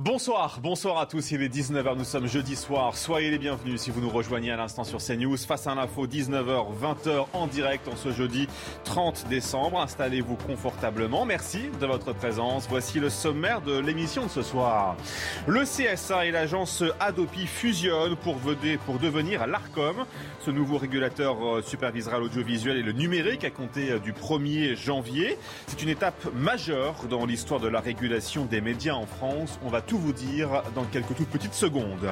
Bonsoir, bonsoir à tous, il est 19h, nous sommes jeudi soir, soyez les bienvenus si vous nous rejoignez à l'instant sur CNews, face à l'info 19h, 20h en direct en ce jeudi 30 décembre, installez-vous confortablement, merci de votre présence, voici le sommaire de l'émission de ce soir. Le CSA et l'agence Adopi fusionnent pour, devenir l'ARCOM, ce nouveau régulateur euh, supervisera l'audiovisuel et le numérique à compter euh, du 1er janvier, c'est une étape majeure dans l'histoire de la régulation des médias en France, tout vous dire dans quelques toutes petites secondes.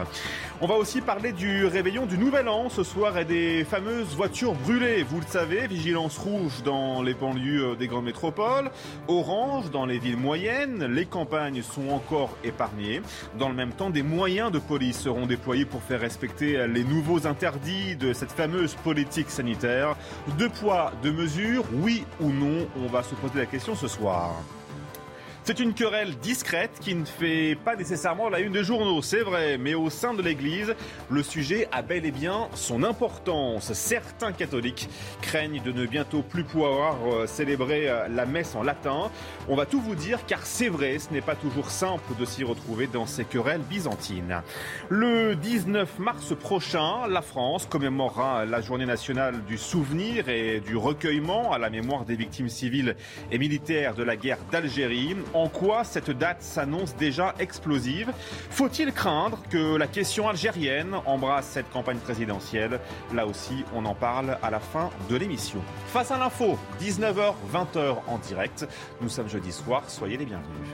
On va aussi parler du réveillon du Nouvel An ce soir et des fameuses voitures brûlées. Vous le savez, vigilance rouge dans les banlieues euh, des grandes métropoles, orange dans les villes moyennes. Les campagnes sont encore épargnées. Dans le même temps, des moyens de police seront déployés pour faire respecter les nouveaux interdits de cette fameuse politique sanitaire. Deux poids, deux mesures, oui ou non On va se poser la question ce soir. C'est une querelle discrète qui ne fait pas nécessairement la une des journaux, c'est vrai, mais au sein de l'Église, le sujet a bel et bien son importance. Certains catholiques craignent de ne bientôt plus pouvoir euh, célébrer euh, la messe en latin. On va tout vous dire car c'est vrai, ce n'est pas toujours simple de s'y retrouver dans ces querelles byzantines. Le 19 mars prochain, la France commémorera la journée nationale du souvenir et du recueillement à la mémoire des victimes civiles et militaires de la guerre d'Algérie. En quoi cette date s'annonce déjà explosive Faut-il craindre que la question algérienne embrasse cette campagne présidentielle? Là aussi, on en parle à la fin de l'émission. Face à l'info, 19h, 20h en direct. Nous sommes jeudi soir, soyez les bienvenus.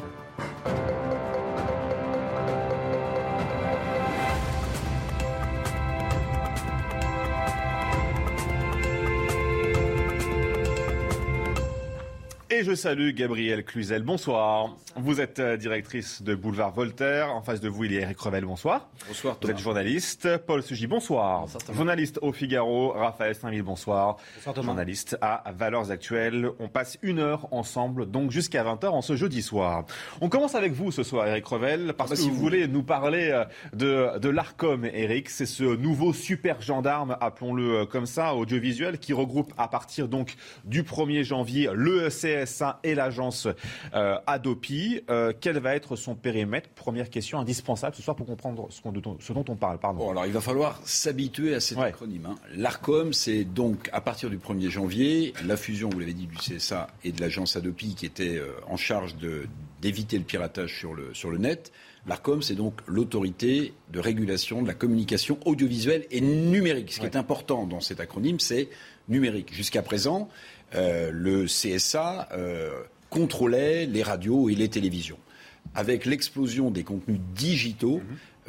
Et je salue Gabrielle Cluzel. Bonsoir. Vous êtes euh, directrice de Boulevard Voltaire. En face de vous, il y a Eric Revel. Bonsoir. Bonsoir Vous êtes journaliste. Paul Sugy, bonsoir. journaliste au Figaro. Raphaël Saint-Ville, bonsoir. Journaliste à Valeurs Actuelles. On passe une heure ensemble, donc jusqu'à 20h en ce jeudi soir. On commence avec vous ce soir, Eric Revel, parce bah, que si vous, vous- voulez nous parler euh, de, de l'ARCOM, Eric. C'est ce nouveau super gendarme, appelons-le euh, comme ça, audiovisuel, qui regroupe à partir donc du 1er janvier le CSA et l'agence euh, Adopi. Euh, quel va être son périmètre? Première question indispensable ce soir pour comprendre ce, dont on parle. Pardon. Bon, alors il va falloir s'habituer à cet Ouais. acronyme. hein. L'ARCOM, c'est donc à partir du 1er janvier, la fusion, vous l'avez dit, du CSA et de l'agence Adopi qui était euh, en charge d'éviter le piratage sur le, sur le net. L'ARCOM, c'est donc l'autorité de régulation de la communication audiovisuelle et numérique. Ce qui est important dans cet acronyme, c'est numérique. Jusqu'à présent, euh, le CSA euh, contrôlait les radios et les télévisions. Avec l'explosion des contenus digitaux,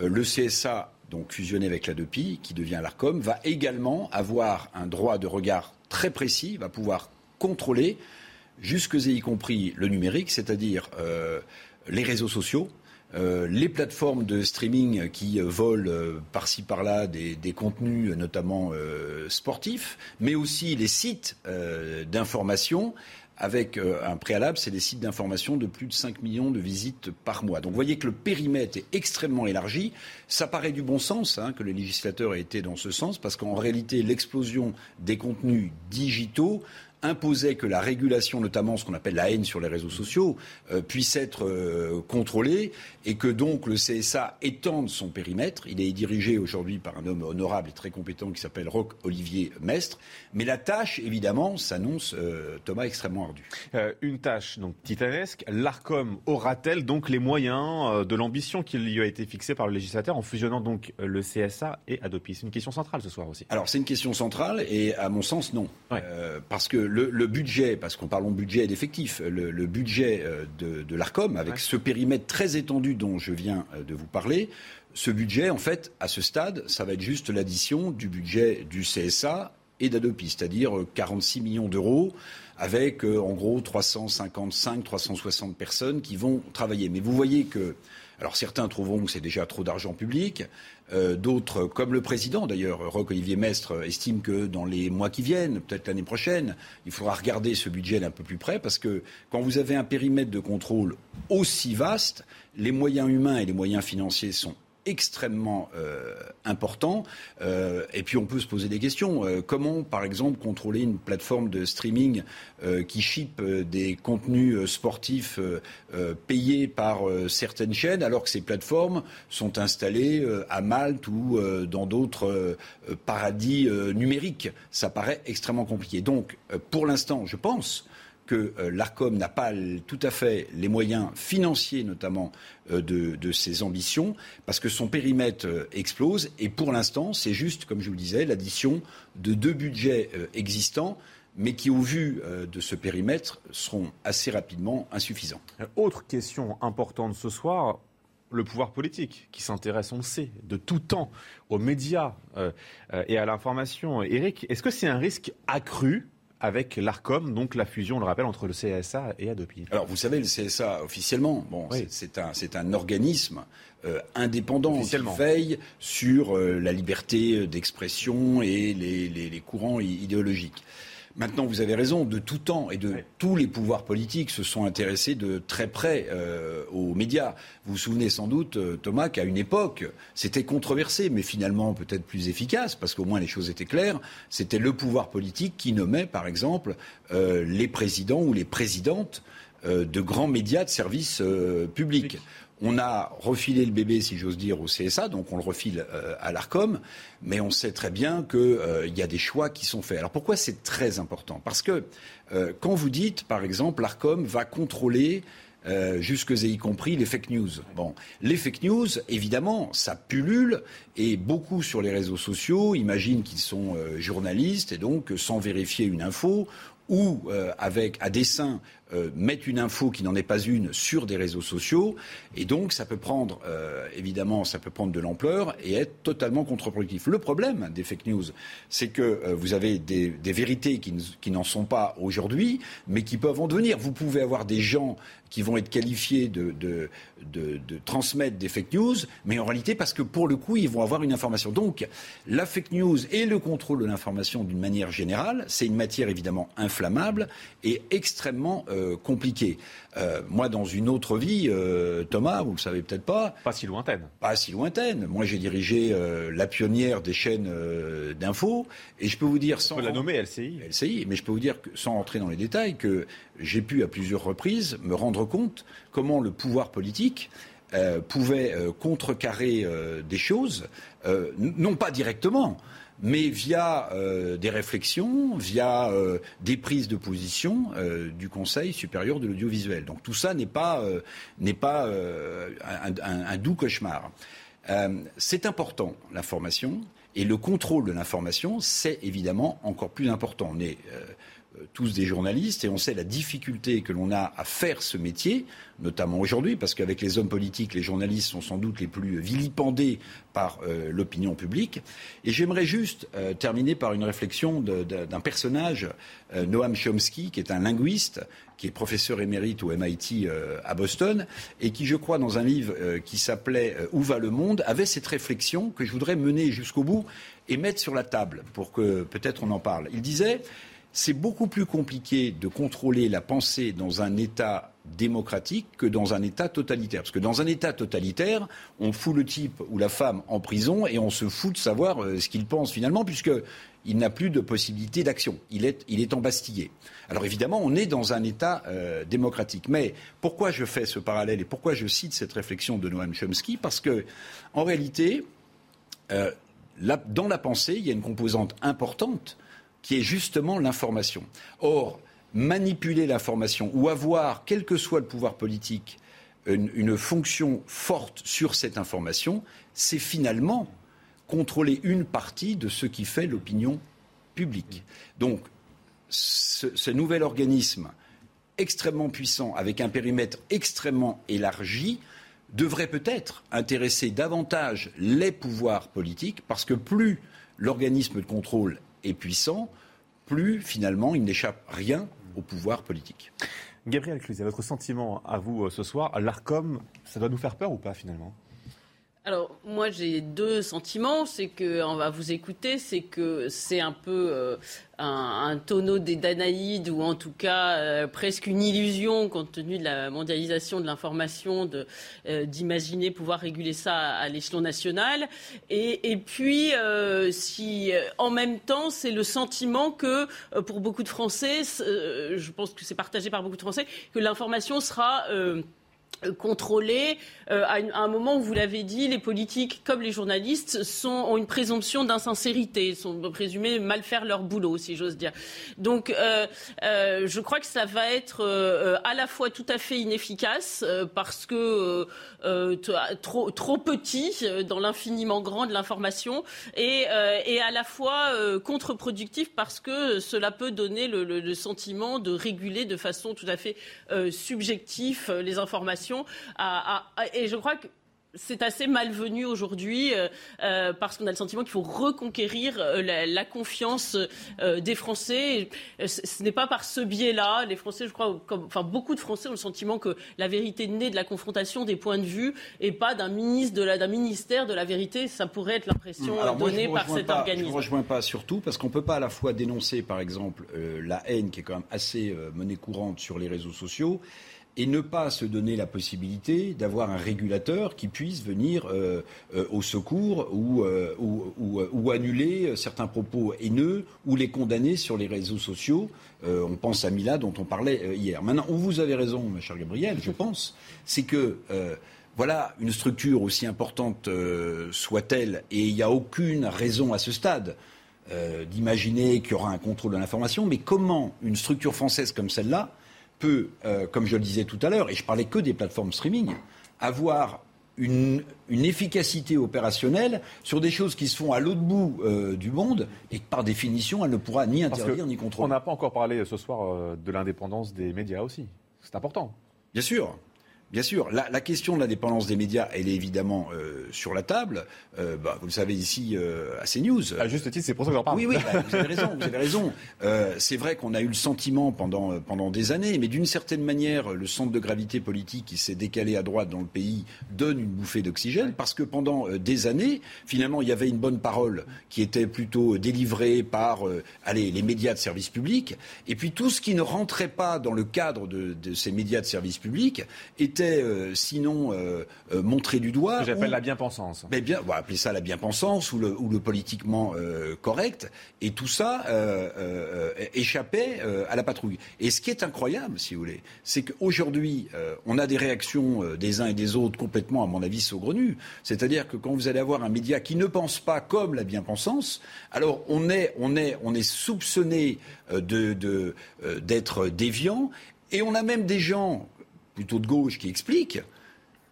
euh, le CSA, donc fusionné avec l'ADOPI, qui devient l'ARCOM, va également avoir un droit de regard très précis, va pouvoir contrôler, jusque et y compris le numérique, c'est-à-dire les réseaux sociaux, euh, les plateformes de streaming qui euh, volent euh, par-ci par-là des, des contenus, notamment sportifs, mais aussi les sites d'information avec un préalable, c'est les sites d'information de plus de 5 millions de visites par mois. Donc vous voyez que le périmètre est extrêmement élargi. Ça paraît du bon sens hein, que le législateur ait été dans ce sens, parce qu'en réalité, l'explosion des contenus digitaux imposait que la régulation, notamment ce qu'on appelle la haine sur les réseaux sociaux, euh, puisse être euh, contrôlée et que donc le CSA étende son périmètre. Il est dirigé aujourd'hui par un homme honorable et très compétent qui s'appelle Roch Olivier Mestre. Mais la tâche, évidemment, s'annonce, euh, Thomas, extrêmement ardue. Une tâche donc titanesque. L'ARCOM aura-t-elle donc les moyens de l'ambition qui lui a été fixée par le législateur en fusionnant donc le CSA et Adopi? C'est une question centrale ce soir aussi. Alors c'est une question centrale et à mon sens non. Ouais. Parce que le, le budget, parce qu'on parle de budget et d'effectifs, le, le budget euh, de, de l'ARCOM, avec Ouais. ce périmètre très étendu dont je viens euh, de vous parler, ce budget, en fait, à ce stade, ça va être juste l'addition du budget du CSA et d'Adopi, c'est-à-dire 46 millions d'euros avec en gros 355, 360 personnes qui vont travailler. Mais vous voyez que alors certains trouveront que c'est déjà trop d'argent public. Euh, d'autres, comme le président d'ailleurs, Roch-Olivier Mestre, estime que dans les mois qui viennent, peut-être l'année prochaine, il faudra regarder ce budget d'un peu plus près parce que quand vous avez un périmètre de contrôle aussi vaste, les moyens humains et les moyens financiers sont extrêmement euh, important. Euh, et puis on peut se poser des questions. Euh, comment, par exemple, contrôler une plateforme de streaming qui ship des contenus sportifs payés par certaines chaînes, alors que ces plateformes sont installées à Malte ou dans d'autres paradis numériques? Ça paraît extrêmement compliqué. Donc, pour l'instant, je pense que euh, l'ARCOM n'a pas tout à fait les moyens financiers, notamment, euh, de, ses ambitions, parce que son périmètre euh, explose. Et pour l'instant, c'est juste, comme je vous le disais, l'addition de deux budgets existants mais qui, au vu de ce périmètre, seront assez rapidement insuffisants. Autre question importante ce soir, le pouvoir politique, qui s'intéresse, on le sait, de tout temps aux médias et à l'information. Eric, est-ce que c'est un risque accru avec l'ARCOM, donc la fusion, on le rappelle, entre le CSA et Adopi. Alors vous savez, le CSA officiellement, bon, c'est un, un, organisme euh, indépendant qui veille sur euh, la liberté d'expression et les, les, les courants idéologiques. Maintenant, vous avez raison, de tout temps et de tous les pouvoirs politiques se sont intéressés de très près euh, aux médias. Vous vous souvenez sans doute, euh, Thomas, qu'à une époque, c'était controversé, mais finalement peut-être plus efficace, parce qu'au moins les choses étaient claires. C'était le pouvoir politique qui nommait, par exemple, euh, les présidents ou les présidentes de grands médias de services publics. On a refilé le bébé, si j'ose dire, au CSA, donc on le refile euh, à l'ARCOM, mais on sait très bien qu'il euh, y a des choix qui sont faits. Alors pourquoi c'est très important? Parce que euh, quand vous dites, par exemple, l'ARCOM va contrôler jusque et y compris les fake news. Bon, les fake news, évidemment, ça pullule et beaucoup sur les réseaux sociaux imaginent qu'ils sont journalistes et donc sans vérifier une info ou avec à dessein euh, mettre une info qui n'en est pas une sur des réseaux sociaux. Et donc, ça peut prendre, euh, évidemment, ça peut prendre de l'ampleur et être totalement contre-productif. Le problème des fake news, c'est que euh, vous avez des, vérités qui, n'en sont pas aujourd'hui, mais qui peuvent en devenir. Vous pouvez avoir des gens qui vont être qualifiés de, de, transmettre des fake news, mais en réalité parce que pour le coup, ils vont avoir une information. Donc, la fake news et le contrôle de l'information d'une manière générale, c'est une matière évidemment inflammable et extrêmement euh, compliqué. Euh, moi, dans une autre vie, euh, Thomas, vous le savez peut-être pas. Pas si lointaine. Pas si lointaine. Moi, j'ai dirigé la pionnière des chaînes d'infos, et je peux vous dire sans. On peut la nommer LCI. LCI, mais je peux vous dire que, sans entrer dans les détails, que j'ai pu à plusieurs reprises me rendre compte comment le pouvoir politique pouvait contrecarrer des choses, non pas directement, mais via euh, des réflexions, via euh, des prises de position euh, du Conseil supérieur de l'audiovisuel. Donc tout ça n'est pas, pas un, doux cauchemar. c'est important, l'information, et le contrôle de l'information, c'est évidemment encore plus important. Tous des journalistes et on sait la difficulté que l'on a à faire ce métier, notamment aujourd'hui, parce qu'avec les hommes politiques, les journalistes sont sans doute les plus vilipendés par euh, l'opinion publique. Et j'aimerais juste euh, terminer par une réflexion d'un personnage, euh, Noam Chomsky, qui est un linguiste, qui est professeur émérite au MIT à Boston, et qui, je crois, dans un livre qui s'appelait Où va le monde, avait cette réflexion que je voudrais mener jusqu'au bout et mettre sur la table pour que peut-être on en parle. Il disait c'est beaucoup plus compliqué de contrôler la pensée dans un État démocratique que dans un État totalitaire. Parce que dans un État totalitaire, on fout le type ou la femme en prison et on se fout de savoir euh, ce qu'il pense finalement, puisqu'il n'a plus de possibilité d'action. Il est, il est embastillé. Alors évidemment, on est dans un État euh, démocratique. Mais pourquoi je fais ce parallèle et pourquoi je cite cette réflexion de Noam Chomsky? Parce que, en réalité, euh, dans la pensée, il y a une composante importante qui est justement l'information. Or, manipuler l'information ou avoir, quel que soit le pouvoir politique, une, fonction forte sur cette information, c'est finalement contrôler une partie de ce qui fait l'opinion publique. Donc, ce, nouvel organisme extrêmement puissant, avec un périmètre extrêmement élargi, devrait peut-être intéresser davantage les pouvoirs politiques, parce que plus l'organisme de contrôle est puissant, plus finalement il n'échappe rien au pouvoir politique. Gabriel Cluzet, votre sentiment à vous euh, ce soir, l'ARCOM, ça doit nous faire peur ou pas finalement? Alors moi j'ai deux sentiments, c'est que on va vous écouter, c'est que c'est un peu euh, un, tonneau des Danaïdes ou en tout cas euh, presque une illusion compte tenu de la mondialisation de l'information euh, d'imaginer pouvoir réguler ça à, l'échelon national. Et, et puis si en même temps c'est le sentiment que pour beaucoup de Français, je pense que c'est partagé par beaucoup de Français, que l'information sera contrôlé. Euh, à, un moment où vous l'avez dit, les politiques comme les journalistes ont une présomption d'insincérité, sont présumés mal faire leur boulot, si j'ose dire. Donc, euh, euh, je crois que ça va être à la fois tout à fait inefficace parce que trop, petit dans l'infiniment grand de l'information et, à la fois contre-productif parce que cela peut donner le, sentiment de réguler de façon tout à fait subjective les informations et je crois que c'est assez malvenu aujourd'hui euh, euh, parce qu'on a le sentiment qu'il faut reconquérir euh, la, confiance des Français. Ce, n'est pas par ce biais-là. Les Français, je crois, comme, enfin beaucoup de Français ont le sentiment que la vérité naît de la confrontation des points de vue et pas d'un ministre de d'un ministère de la vérité. Ça pourrait être l'impression donnée par cet organisme. Je ne rejoins pas surtout parce qu'on ne peut pas à la fois dénoncer, par exemple, la haine qui est quand même assez monnaie courante sur les réseaux sociaux et ne pas se donner la possibilité d'avoir un régulateur qui puisse venir euh, euh, au secours ou, euh, ou, annuler certains propos haineux ou les condamner sur les réseaux sociaux. on pense à Mila dont on parlait hier. Maintenant, vous avez raison, ma chère Gabrielle, je pense, c'est que voilà, une structure aussi importante soit-elle, et il n'y a aucune raison à ce stade d'imaginer qu'il y aura un contrôle de l'information, mais comment une structure française comme celle-là peut, euh, comme je le disais tout à l'heure, et je parlais que des plateformes streaming, avoir une, efficacité opérationnelle sur des choses qui se font à l'autre bout euh, du monde et que par définition, elle ne pourra ni interdire ni contrôler. On n'a pas encore parlé ce soir euh, de l'indépendance des médias aussi. C'est important. Bien sûr. Bien sûr, la, question de l'indépendance des médias, elle est évidemment euh, sur la table. Euh, bah, vous le savez ici euh, à CNews. À juste titre, c'est pour ça que j'en parle. Oui, oui, bah, vous avez raison. Vous avez raison. c'est vrai qu'on a eu le sentiment pendant, pendant des années, mais d'une certaine manière, le centre de gravité politique qui s'est décalé à droite dans le pays donne une bouffée d'oxygène parce que pendant des années, finalement, il y avait une bonne parole qui était plutôt délivrée par allez, les médias de service public. Et puis tout ce qui ne rentrait pas dans le cadre de, de ces médias de service public était euh, sinon euh, euh, montré du doigt. J'appelle la bien-pensance. Mais bien, on va appeler ça la bien-pensance ou le, ou le politiquement correct. Et tout ça échappait à la patrouille. Et ce qui est incroyable, si vous voulez, c'est qu'aujourd'hui, on a des réactions des uns et des autres complètement, à mon avis, saugrenues. C'est-à-dire que quand vous allez avoir un média qui ne pense pas comme la bien-pensance, alors on est, on est, on est soupçonné de, d'être déviant. Et on a même des gens plutôt de gauche qui explique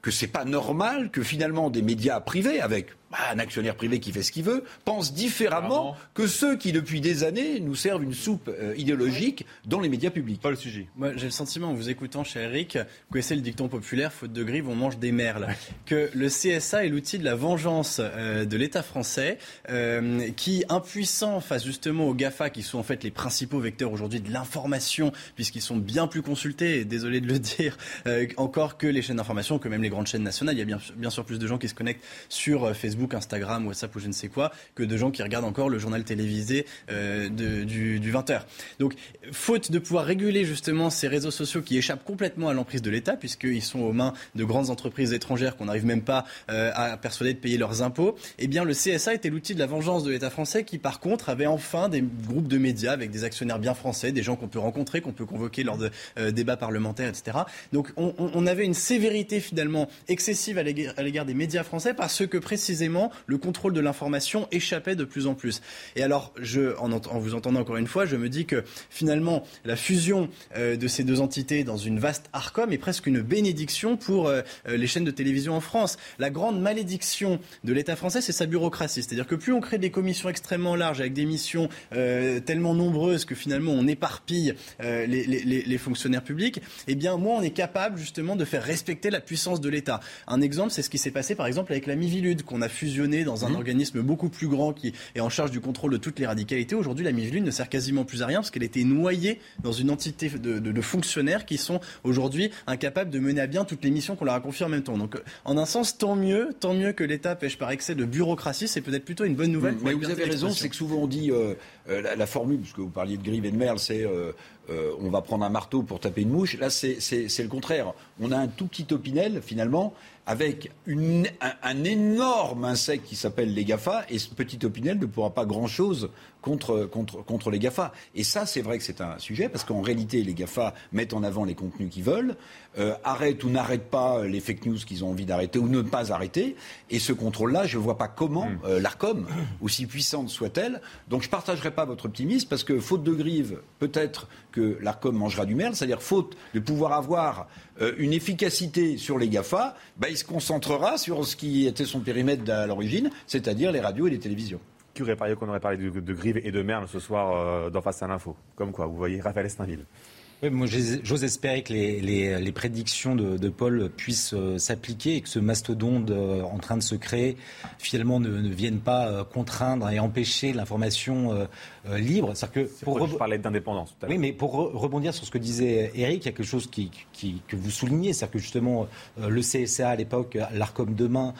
que c'est pas normal que finalement des médias privés avec bah, un actionnaire privé qui fait ce qu'il veut, pense différemment que ceux qui, depuis des années, nous servent une soupe euh, idéologique dans les médias publics. Pas le sujet. Moi, j'ai le sentiment, en vous écoutant, cher Eric, vous connaissez le dicton populaire, faute de grive, on mange des merles. Que le CSA est l'outil de la vengeance euh, de l'État français, euh, qui, impuissant face justement aux GAFA, qui sont en fait les principaux vecteurs aujourd'hui de l'information, puisqu'ils sont bien plus consultés, et désolé de le dire, encore que les chaînes d'information, que même les grandes chaînes nationales. Il y a bien, bien sûr plus de gens qui se connectent sur Facebook Instagram, WhatsApp ou je ne sais quoi, que de gens qui regardent encore le journal télévisé euh, du, 20h. Donc, faute de pouvoir réguler justement ces réseaux sociaux qui échappent complètement à l'emprise de l'État, puisqu'ils sont aux mains de grandes entreprises étrangères qu'on n'arrive même pas euh, à persuader de payer leurs impôts, eh bien le CSA était l'outil de la vengeance de l'État français qui, par contre, avait enfin des groupes de médias avec des actionnaires bien français, des gens qu'on peut rencontrer, qu'on peut convoquer lors de euh, débats parlementaires, etc. Donc, on, on avait une sévérité finalement excessive à l'égard des médias français parce que précisément le contrôle de l'information échappait de plus en plus. Et alors, je, en, vous entendant encore une fois, je me dis que finalement, la fusion euh, de ces deux entités dans une vaste ARCOM est presque une bénédiction pour euh, euh, les chaînes de télévision en France. La grande malédiction de l'État français, c'est sa bureaucratie. C'est-à-dire que plus on crée des commissions extrêmement larges avec des missions tellement nombreuses que finalement on éparpille les, fonctionnaires publics, eh bien moins on est capable justement de faire respecter la puissance de l'État. Un exemple, c'est ce qui s'est passé par exemple avec la Mivilude qu'on a fusionné dans un Mmh. organisme beaucoup plus grand qui est en charge du contrôle de toutes les radicalités. Aujourd'hui, la Miviludes ne sert quasiment plus à rien parce qu'elle était noyée dans une entité de, de- de fonctionnaires qui sont aujourd'hui incapables de mener à bien toutes les missions qu'on leur a confiées en même temps. Donc, euh, en un sens, tant mieux, tant mieux que l'État pêche par excès de bureaucratie. C'est peut-être plutôt une bonne nouvelle. pour Mais vous avez raison, c'est que souvent on dit euh, euh, la, la formule, puisque vous parliez de Grive et de Merle, c'est euh, euh, on va prendre un marteau pour taper une mouche. Là, c'est le contraire. On a un tout petit opinel, finalement, avec une- un, un énorme insecte qui s'appelle les GAFA, et ce petit opinel ne pourra pas grand-chose contre, contre, contre les GAFA. Et ça, c'est vrai que c'est un sujet, parce qu'en réalité, les GAFA mettent en avant les contenus qu'ils veulent, euh, arrêtent ou n'arrêtent pas les fake news qu'ils ont envie d'arrêter ou ne pas arrêter. Et ce contrôle-là, je ne vois pas comment euh, l'ARCOM, aussi puissante soit-elle, donc je ne partagerai pas votre optimisme, parce que faute de grive, peut-être que l'ARCOM mangera du merle, c'est-à-dire faute de pouvoir avoir euh, une efficacité sur les GAFA, bah, il se concentrera sur ce qui était son périmètre à l'origine, c'est-à-dire les radios et les télévisions. Qui aurait parié qu'on aurait parlé de, de Grive et de Merle ce soir euh, dans Face à l'info? Comme quoi, vous voyez Raphaël Estinville. Oui, moi, j'ose espérer que les, les- les prédictions de, de Paul puissent euh, s'appliquer et que ce mastodonte euh, en train de se créer, finalement, ne, ne vienne pas euh, contraindre et empêcher l'information libre. C'est-à-dire que Pour je parlais d'indépendance tout à l'heure. oui, mais pour re- rebondir sur ce que disait Eric, il y a quelque chose qui, qui- que vous soulignez, c'est-à-dire que justement le CSA à l'époque, l'ARCOM demain,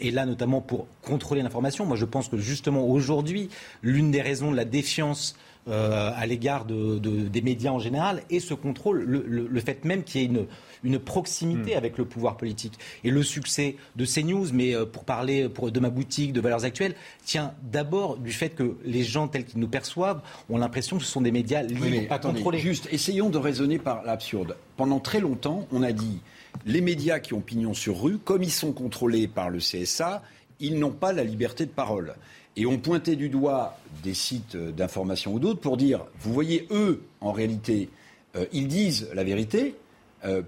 est là notamment pour contrôler l'information. Moi, je pense que justement aujourd'hui, l'une des raisons de la défiance euh, à l'égard de- de- des médias en général est ce contrôle, le, le- le fait même qu'il y ait une, une proximité avec le pouvoir politique. Et le succès de CNews, mais euh, pour parler pour, de ma boutique, de valeurs actuelles, tient d'abord du fait que les gens tels qu'ils nous perçoivent ont l'impression que ce sont des médias libres, mais pas attendez, contrôlés. juste, essayons de raisonner par l'absurde. Pendant très longtemps, on a dit les médias qui ont pignon sur rue, comme ils sont contrôlés par le CSA, ils n'ont pas la liberté de parole. Et on pointait du doigt des sites euh, d'information ou d'autres pour dire, vous voyez, eux, en réalité, euh, ils disent la vérité, euh,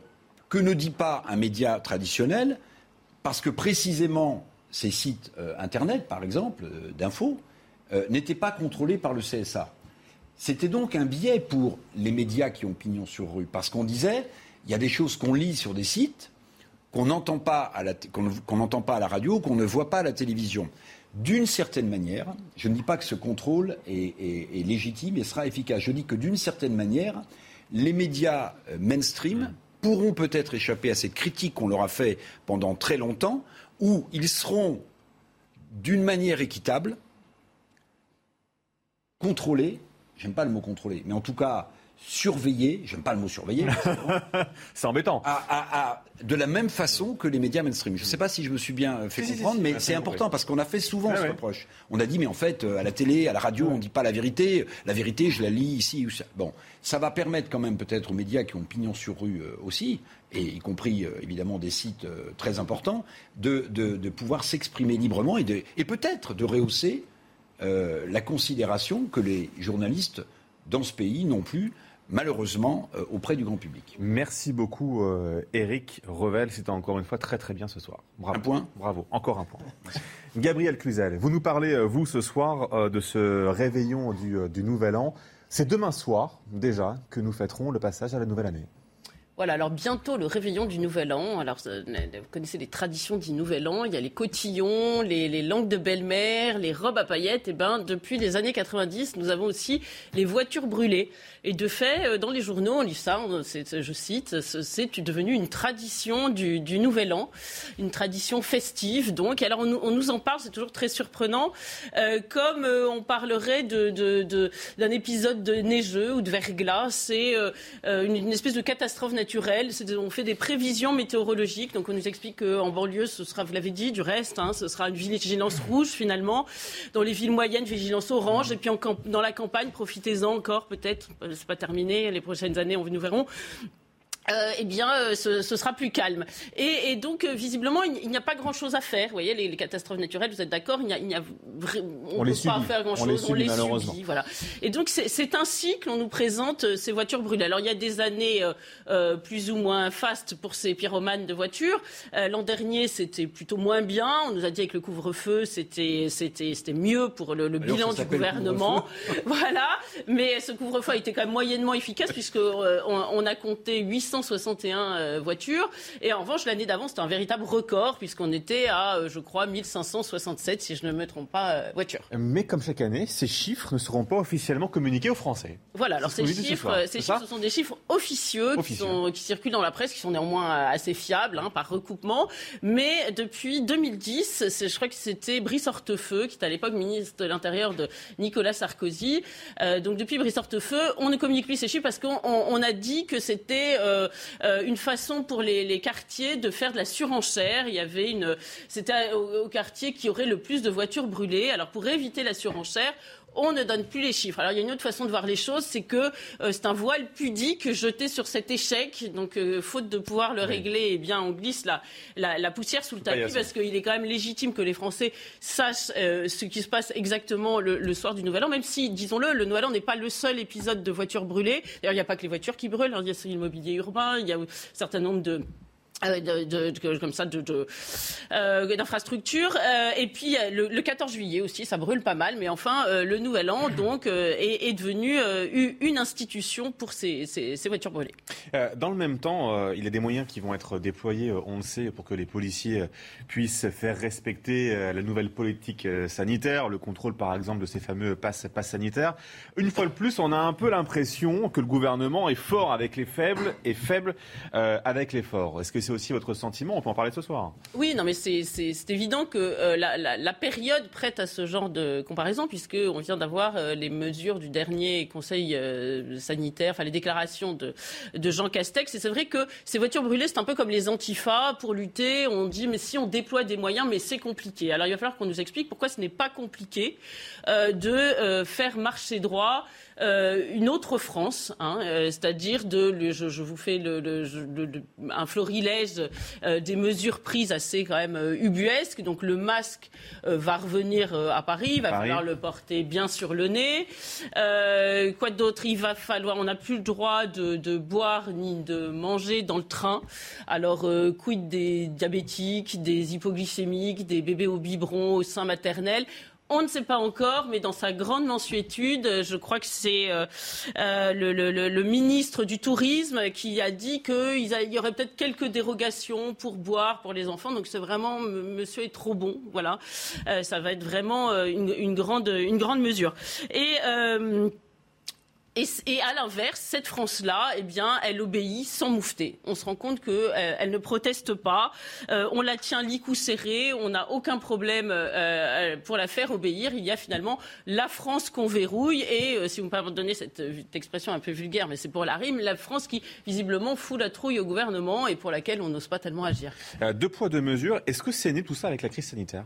que ne dit pas un média traditionnel, parce que précisément ces sites Internet, par exemple, d'infos, n'étaient pas contrôlés par le CSA. C'était donc un biais pour les médias qui ont pignon sur rue, parce qu'on disait, il y a des choses qu'on lit sur des sites, qu'on n'entend pas, qu'on qu'on n'entend pas à la radio, qu'on ne voit pas à la télévision. D'une certaine manière, je ne dis pas que ce contrôle est, légitime et sera efficace, je dis que d'une certaine manière, les médias euh, mainstream pourront peut-être échapper à cette critique qu'on leur a fait pendant très longtemps, où ils seront d'une manière équitable, contrôlés, j'aime pas le mot contrôler, mais en tout cas surveillés, j'aime pas le mot surveiller, C'est embêtant. à- à- à- de la même façon que les médias mainstream. Je ne sais pas si je me suis bien fait Si, si, si, comprendre, si, mais bien c'est important parce qu'on a fait souvent Ouais, ce ouais. reproche. On a dit, mais en fait, euh, à la télé, à la radio, on ne dit pas la vérité. La vérité, je la lis ici ou ça. Bon, ça va permettre quand même peut-être aux médias qui ont pignon sur rue euh, aussi, et y compris euh, évidemment des sites euh, très importants, de, de- de pouvoir s'exprimer librement et, de- et peut-être de rehausser euh, la considération que les journalistes dans ce pays n'ont plus, malheureusement, euh, auprès du grand public. Merci beaucoup, euh, Eric Revel. C'était encore une fois très très bien ce soir. Bravo. Un point Bravo. Encore un point. Gabriel Cluzel, vous nous parlez, euh, vous, ce soir, euh, de ce réveillon du, du Nouvel An. C'est demain soir, déjà, que nous fêterons le passage à la nouvelle année. Voilà, alors bientôt le réveillon du Nouvel An. Alors, euh, vous connaissez les traditions du Nouvel An. Il y a les cotillons, les, langues de belle-mère, les robes à paillettes. Et ben, depuis les années 90, nous avons aussi les voitures brûlées. Et de fait, euh, dans les journaux, on lit ça. je cite, c'est- devenu une tradition du, Nouvel An, une tradition festive. Donc, alors on, nous- en parle, c'est toujours très surprenant, euh, comme on parlerait d'un épisode de neigeux ou de verglas. C'est une espèce de catastrophe naturelle. On fait des prévisions météorologiques. Donc, on nous explique qu'en banlieue, ce sera, vous l'avez dit, du reste, hein, ce sera une vigilance rouge finalement. Dans les villes moyennes, vigilance orange. Et puis dans la campagne, profitez-en encore peut-être. Euh, C'est pas terminé. Les prochaines années, on, nous verrons. Euh, eh bien, euh, ce, ce sera plus calme. Et, et donc, euh, visiblement, il, il n'y a pas grand-chose à faire. Vous voyez, les, les catastrophes naturelles, vous êtes d'accord Il n'y a, il On on les peut pas subit. faire On grand-chose. les subit, malheureusement. subit, voilà. Et donc, c'est ainsi que l'on nous présente ces voitures brûlées. Alors, il y a des années plus ou moins fastes pour ces pyromanes de voitures. L'an dernier, c'était plutôt moins bien. On nous a dit avec le couvre-feu, c'était c'était c'était mieux pour le, bilan du gouvernement. voilà. Mais ce couvre-feu a été quand même moyennement efficace puisque on, on a compté 861 voitures. Et en revanche, l'année d'avant, c'était un véritable record, puisqu'on était à, je crois, 1567, si je ne me trompe pas, voitures. Mais comme chaque année, ces chiffres ne seront pas officiellement communiqués aux Français. Voilà, alors ces chiffres, ces chiffres, ce sont des chiffres officieux, Qui, sont, qui, circulent dans la presse, qui sont néanmoins assez fiables, hein, par recoupement. Mais depuis 2010, je crois que c'était Brice Hortefeux, qui était à l'époque ministre de l'Intérieur de Nicolas Sarkozy. Euh, donc depuis Brice Hortefeux, on ne communique plus ces chiffres parce qu'on a dit que c'était euh, euh, une façon pour les, quartiers de faire de la surenchère. Il y avait une, c'était au, au quartier qui aurait le plus de voitures brûlées. Alors pour éviter la surenchère, on ne donne plus les chiffres. Alors il y a une autre façon de voir les choses, c'est que euh, c'est un voile pudique jeté sur cet échec. Donc euh, faute de pouvoir le régler, eh bien on glisse la, la, poussière sous le tapis parce qu'il est quand même légitime que les Français sachent euh, ce qui se passe exactement le, soir du Nouvel An, même si, disons-le, le Nouvel An n'est pas le seul épisode de voitures brûlées. D'ailleurs, il n'y a pas que les voitures qui brûlent, hein. il y a le mobilier urbain, il y a un certain nombre de de, de, comme ça euh, d'infrastructures. Euh, et puis le, le, 14 juillet aussi ça brûle pas mal mais enfin euh, le nouvel an donc est, est, devenu une institution pour ces, ces, ces voitures brûlées. Dans le même temps il y a des moyens qui vont être déployés on le sait pour que les policiers puissent faire respecter la nouvelle politique sanitaire le contrôle par exemple de ces fameux passes, passes sanitaires. Une fois de plus on a un peu l'impression que le gouvernement est fort avec les faibles et faible avec les forts. Est-ce que aussi votre sentiment. On peut en parler ce soir. Oui, non, mais c'est évident que euh, la, période prête à ce genre de comparaison, puisqu'on vient d'avoir euh, les mesures du dernier Conseil euh, sanitaire, enfin les déclarations de, Jean Castex. Et c'est vrai que ces voitures brûlées, c'est un peu comme les antifas. Pour lutter, on dit, mais si on déploie des moyens, mais c'est compliqué. Alors il va falloir qu'on nous explique pourquoi ce n'est pas compliqué de faire marcher droit euh, une autre France, hein, euh, c'est-à-dire de, je, je, vous fais le, le, un florilège euh, des mesures prises assez quand même ubuesques. Donc le masque va revenir à Paris, il va falloir le porter bien sur le nez. quoi d'autre? Il va falloir, on n'a plus le droit de, de, boire ni de manger dans le train. Alors quid des diabétiques, des hypoglycémiques, des bébés au biberon, au sein maternel? On ne sait pas encore, mais dans sa grande mensuétude, je crois que c'est euh, euh, le, ministre du Tourisme qui a dit qu'il y aurait peut-être quelques dérogations pour boire pour les enfants. Donc c'est vraiment, monsieur est trop bon. Voilà, euh, ça va être vraiment une, grande, une grande mesure. Et, à l'inverse, cette France-là, eh bien, elle obéit sans moufter. On se rend compte qu'elle euh, ne proteste pas. Euh, on la tient licou serré. On n'a aucun problème euh, pour la faire obéir. Il y a finalement la France qu'on verrouille. Et si vous me pardonnez cette, cette, expression un peu vulgaire, mais c'est pour la rime, la France qui visiblement fout la trouille au gouvernement et pour laquelle on n'ose pas tellement agir. deux poids, deux mesures. Est-ce que c'est né tout ça avec la crise sanitaire?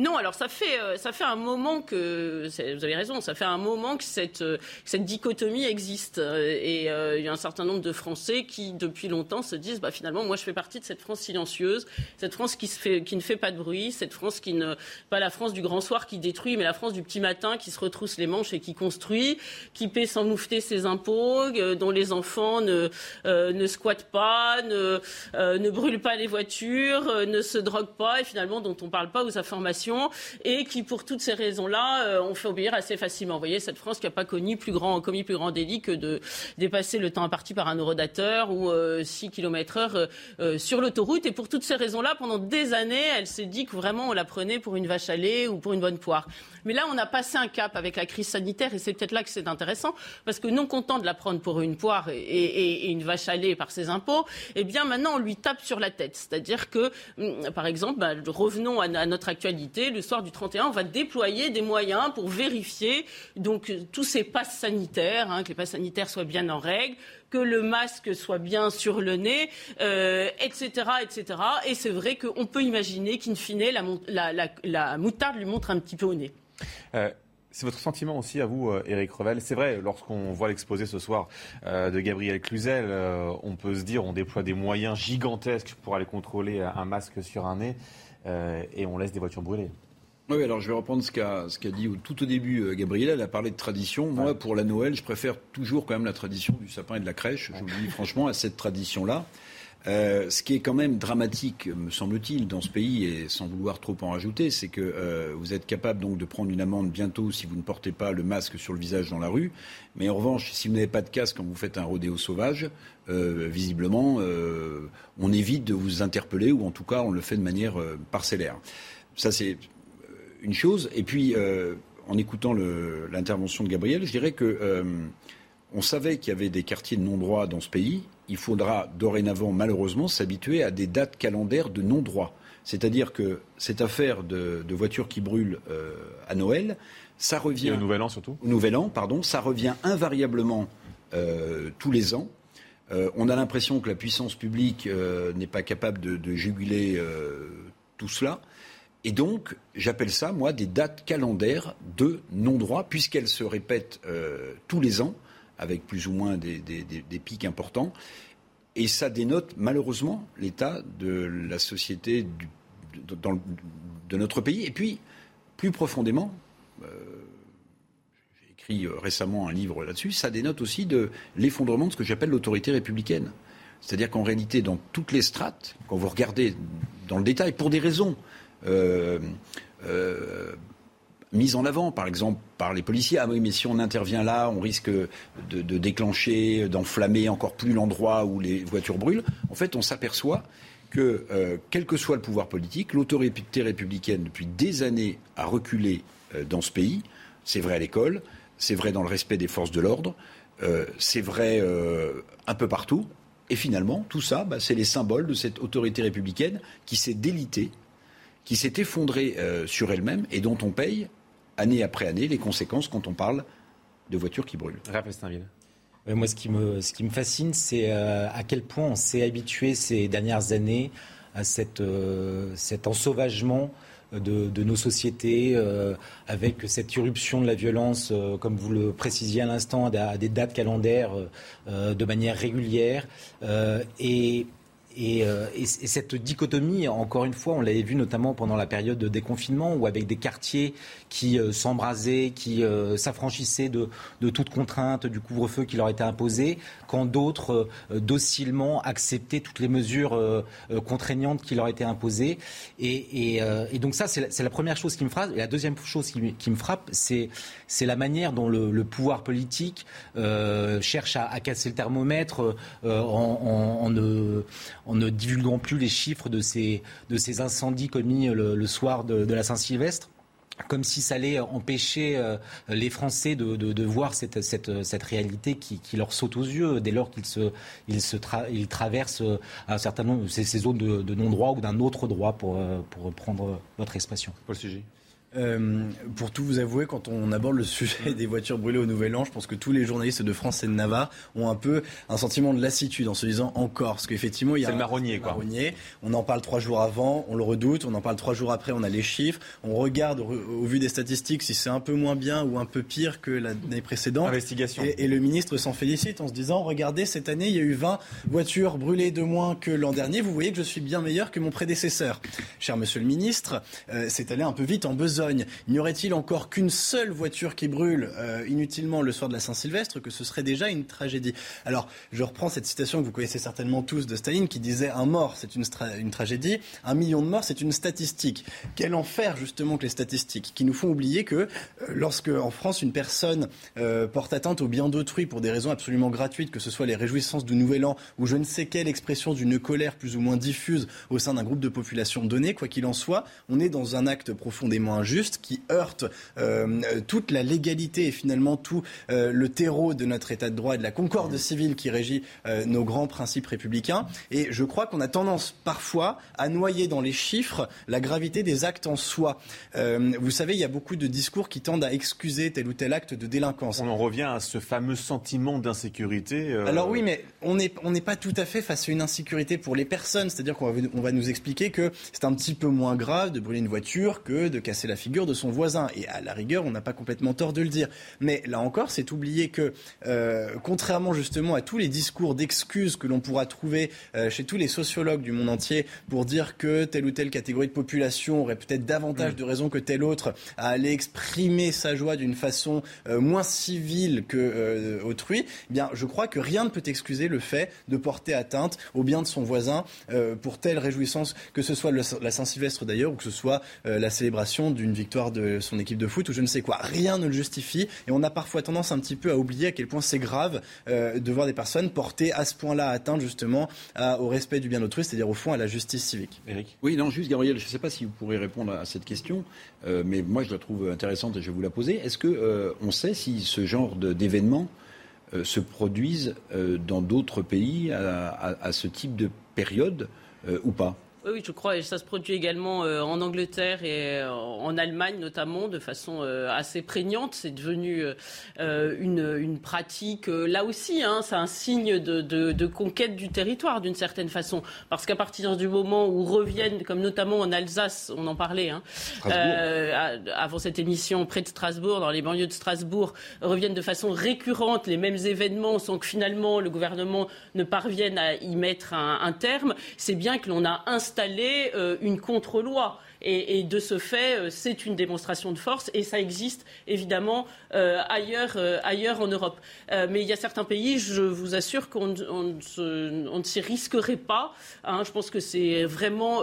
Non, alors ça fait, euh, ça fait un moment que, vous avez raison, ça fait un moment que cette, euh, dichotomie existe. Euh, et il y a un certain nombre de Français qui, depuis longtemps, se disent, bah, finalement, moi je fais partie de cette France silencieuse, cette France qui, ne fait pas de bruit, cette France qui ne, pas la France du grand soir qui détruit, mais la France du petit matin qui se retrousse les manches et qui construit, qui paie sans moufter ses impôts, dont les enfants ne, ne squattent pas, ne, ne brûlent pas les voitures, ne se droguent pas, et finalement dont on ne parle pas aux informations et qui, pour toutes ces raisons-là, euh, ont fait obéir assez facilement. Vous voyez, cette France qui n'a pas commis plus grand délit que de dépasser le temps imparti par un eurodateur ou 6 euh, km heure euh, sur l'autoroute. Et pour toutes ces raisons-là, pendant des années, elle s'est dit que vraiment on la prenait pour une vache à lait ou pour une bonne poire. Mais là, on a passé un cap avec la crise sanitaire et c'est peut-être là que c'est intéressant parce que non content de la prendre pour une poire et, une vache à lait par ses impôts, eh bien maintenant on lui tape sur la tête. C'est-à-dire que, hum, par exemple, bah, revenons à, notre actualité, le soir du 31, on va déployer des moyens pour vérifier donc tous ces passes sanitaires, hein, que les passes sanitaires soient bien en règle, que le masque soit bien sur le nez, etc., euh, etc. Et c'est vrai qu'on peut imaginer qu'in fine, la, moutarde lui montre un petit peu au nez. Euh, c'est votre sentiment aussi à vous, euh, Revel? C'est vrai, lorsqu'on voit l'exposé ce soir de Gabriel Cluzel, on peut se dire on déploie des moyens gigantesques pour aller contrôler un masque sur un nez et on laisse des voitures brûler. Oui, alors je vais reprendre ce qu'a dit tout au début euh, Gabriela. Elle a parlé de tradition. Moi, pour la Noël, je préfère toujours quand même la tradition du sapin et de la crèche. Je vous dis franchement à cette tradition-là. Euh, ce qui est quand même dramatique, me semble-t-il, dans ce pays, et sans vouloir trop en rajouter, c'est que euh, vous êtes capable donc de prendre une amende bientôt si vous ne portez pas le masque sur le visage dans la rue. Mais en revanche, si vous n'avez pas de casque quand vous faites un rodéo sauvage, euh, visiblement, on évite de vous interpeller, ou en tout cas, on le fait de manière parcellaire. Ça, c'est une chose. Et puis, en écoutant l'intervention de Gabriel, je dirais que on savait qu'il y avait des quartiers de non-droit dans ce pays. Il faudra dorénavant, malheureusement, s'habituer à des dates calendaires de non-droit. C'est-à-dire que cette affaire de, voitures qui brûlent euh, à Noël, ça revient. Et au Nouvel An surtout Au Nouvel An, pardon. Ça revient invariablement euh, tous les ans. Euh, on a l'impression que la puissance publique n'est pas capable de, de juguler tout cela. Et donc, j'appelle ça, moi, des dates calendaires de non-droit, puisqu'elles se répètent tous les ans avec plus ou moins des, pics importants. Et ça dénote malheureusement l'état de la société de, notre pays. Et puis, plus profondément, euh, j'ai écrit euh, récemment un livre là-dessus, ça dénote aussi de l'effondrement de ce que j'appelle l'autorité républicaine. C'est-à-dire qu'en réalité, dans toutes les strates, quand vous regardez dans le détail, pour des raisons euh, mise en avant, par exemple, par les policiers. Ah oui, mais si on intervient là, on risque de, déclencher, d'enflammer encore plus l'endroit où les voitures brûlent. En fait, on s'aperçoit que, euh, quel que soit le pouvoir politique, l'autorité républicaine, depuis des années, a reculé euh, dans ce pays. C'est vrai à l'école, c'est vrai dans le respect des forces de l'ordre, euh, c'est vrai un peu partout. Et finalement, tout ça, bah, c'est les symboles de cette autorité républicaine qui s'est délitée, qui s'est effondrée sur elle-même et dont on paye année après année les conséquences quand on parle de voitures qui brûlent. Moi, ce qui me, ce qui me fascine, c'est euh, à quel point on s'est habitué ces dernières années à cette, euh, cet ensauvagement de, nos sociétés, euh, avec cette irruption de la violence, comme vous le précisiez à l'instant, à, des dates calendaires de manière régulière. et euh, et, cette dichotomie, encore une fois, on l'avait vu notamment pendant la période de déconfinement, où avec des quartiers qui euh, s'embrasaient, qui euh, s'affranchissaient de, toute contrainte du couvre-feu qui leur était imposé, quand d'autres docilement acceptaient toutes les mesures contraignantes qui leur étaient imposées. Et, donc ça, c'est la, première chose qui me frappe. Et la deuxième chose qui, me frappe, c'est la manière dont le, pouvoir politique cherche à, casser le thermomètre en, ne en ne divulguant plus les chiffres de ces, de ces incendies commis le, soir de, la Saint-Sylvestre comme si ça allait empêcher euh, les Français de, voir cette, cette, réalité qui, leur saute aux yeux dès lors qu'ils se, ils se ils traversent un certain nombre ces, ces zones de, non-droit ou d'un autre droit, pour, euh, pour reprendre votre expression. Paul Sujet. Euh, pour tout vous avouer, quand on aborde le sujet des voitures brûlées au Nouvel An, je pense que tous les journalistes de France et de Navarre ont un peu un sentiment de lassitude en se disant encore. Parce qu'effectivement, il y a. C'est le marronnier, quoi. Marronnier. On en parle trois jours avant, on le redoute. On en parle trois jours après, on a les chiffres. On regarde au, vu des statistiques si c'est un peu moins bien ou un peu pire que l'année précédente. Investigation. Et, le ministre s'en félicite en se disant regardez, cette année, il y a eu 20 voitures brûlées de moins que l'an dernier. Vous voyez que je suis bien meilleur que mon prédécesseur. Cher monsieur le ministre, euh, c'est allé un peu vite en besogne. N'y aurait-il encore qu'une seule voiture qui brûle euh, inutilement le soir de la Saint-Sylvestre que ce serait déjà une tragédie? Alors, je reprends cette citation que vous connaissez certainement tous de Staline qui disait un mort, c'est une, tragédie, un million de morts, c'est une statistique. Quel enfer justement que les statistiques qui nous font oublier que euh, lorsque en France une personne euh, porte atteinte au bien d'autrui pour des raisons absolument gratuites, que ce soit les réjouissances du Nouvel An ou je ne sais quelle expression d'une colère plus ou moins diffuse au sein d'un groupe de population donné, quoi qu'il en soit, on est dans un acte profondément injuste qui heurte euh, toute la légalité et finalement tout euh, le terreau de notre État de droit et de la concorde civile qui régit euh, nos grands principes républicains. Et je crois qu'on a tendance parfois à noyer dans les chiffres la gravité des actes en soi. vous savez, il y a beaucoup de discours qui tendent à excuser tel ou tel acte de délinquance. On en revient à ce fameux sentiment d'insécurité. Alors oui, mais on n'est on n'est pas tout à fait face à une insécurité pour les personnes. C'est-à-dire qu'on va, on va nous expliquer que c'est un petit peu moins grave de brûler une voiture que de casser la figure de son voisin. Et à la rigueur, on n'a pas complètement tort de le dire. Mais là encore, c'est oublier que, euh, contrairement justement à tous les discours d'excuses que l'on pourra trouver euh, chez tous les sociologues du monde entier pour dire que telle ou telle catégorie de population aurait peut-être davantage mm. de raisons que telle autre à aller exprimer sa joie d'une façon euh, moins civile que autrui, eh bien, je crois que rien ne peut excuser le fait de porter atteinte au bien de son voisin pour telle réjouissance, que ce soit la Saint-Sylvestre d'ailleurs ou que ce soit la célébration d'une victoire de son équipe de foot ou je ne sais quoi. Rien ne le justifie et on a parfois tendance un petit peu à oublier à quel point c'est grave euh, de voir des personnes porter à ce point-là atteinte justement au respect du bien d'autrui, c'est-à-dire au fond à la justice civique. Eric Oui, non, juste Gabriel, je ne sais pas si vous pourrez répondre à cette question, euh, mais moi je la trouve intéressante et je vais vous la poser. Est-ce que euh, on sait si ce genre d'événements se produisent dans d'autres pays à, ce type de période ou pas? Oui, je crois, et ça se produit également euh, en Angleterre et euh, en Allemagne notamment de façon euh, assez prégnante. C'est devenu une, une, pratique, là aussi, hein, c'est un signe de, de, de, conquête du territoire d'une certaine façon. Parce qu'à partir du moment où reviennent, comme notamment en Alsace, on en parlait hein, avant cette émission, près de Strasbourg, dans les banlieues de Strasbourg, reviennent de façon récurrente les mêmes événements sans que finalement le gouvernement ne parvienne à y mettre un, un terme, c'est bien que l'on a installé installer euh, une contre-loi. Et, de ce fait, euh, c'est une démonstration de force et ça existe évidemment euh, ailleurs, ailleurs en Europe. mais il y a certains pays, je vous assure qu'on ne s'y risquerait pas. Hein. je pense que c'est vraiment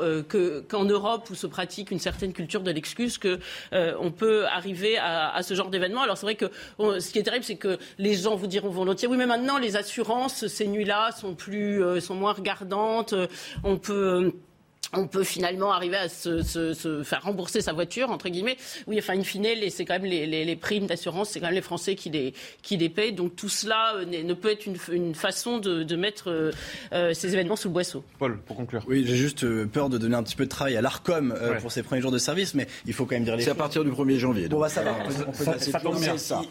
qu'en Europe où se pratique une certaine culture de l'excuse que on peut arriver à, ce genre d'événement. Alors c'est vrai que ce qui est terrible, c'est que les gens vous diront volontiers, oui, mais maintenant les assurances ces nuits-là sont plus, sont moins regardantes. On peut on peut finalement arriver à se, faire rembourser sa voiture, entre guillemets. Oui, enfin, in fine, c'est quand même les, primes d'assurance, c'est quand même les Français qui les, qui les payent. Donc tout cela euh, ne peut être une, façon de, mettre euh, euh, ces événements sous le boisseau. Paul, pour conclure. Oui, j'ai juste peur de donner un petit peu de travail à l'ARCOM pour ses premiers jours de service, mais il faut quand même dire les choses. C'est à partir du 1er janvier. Bon, bah, ça va.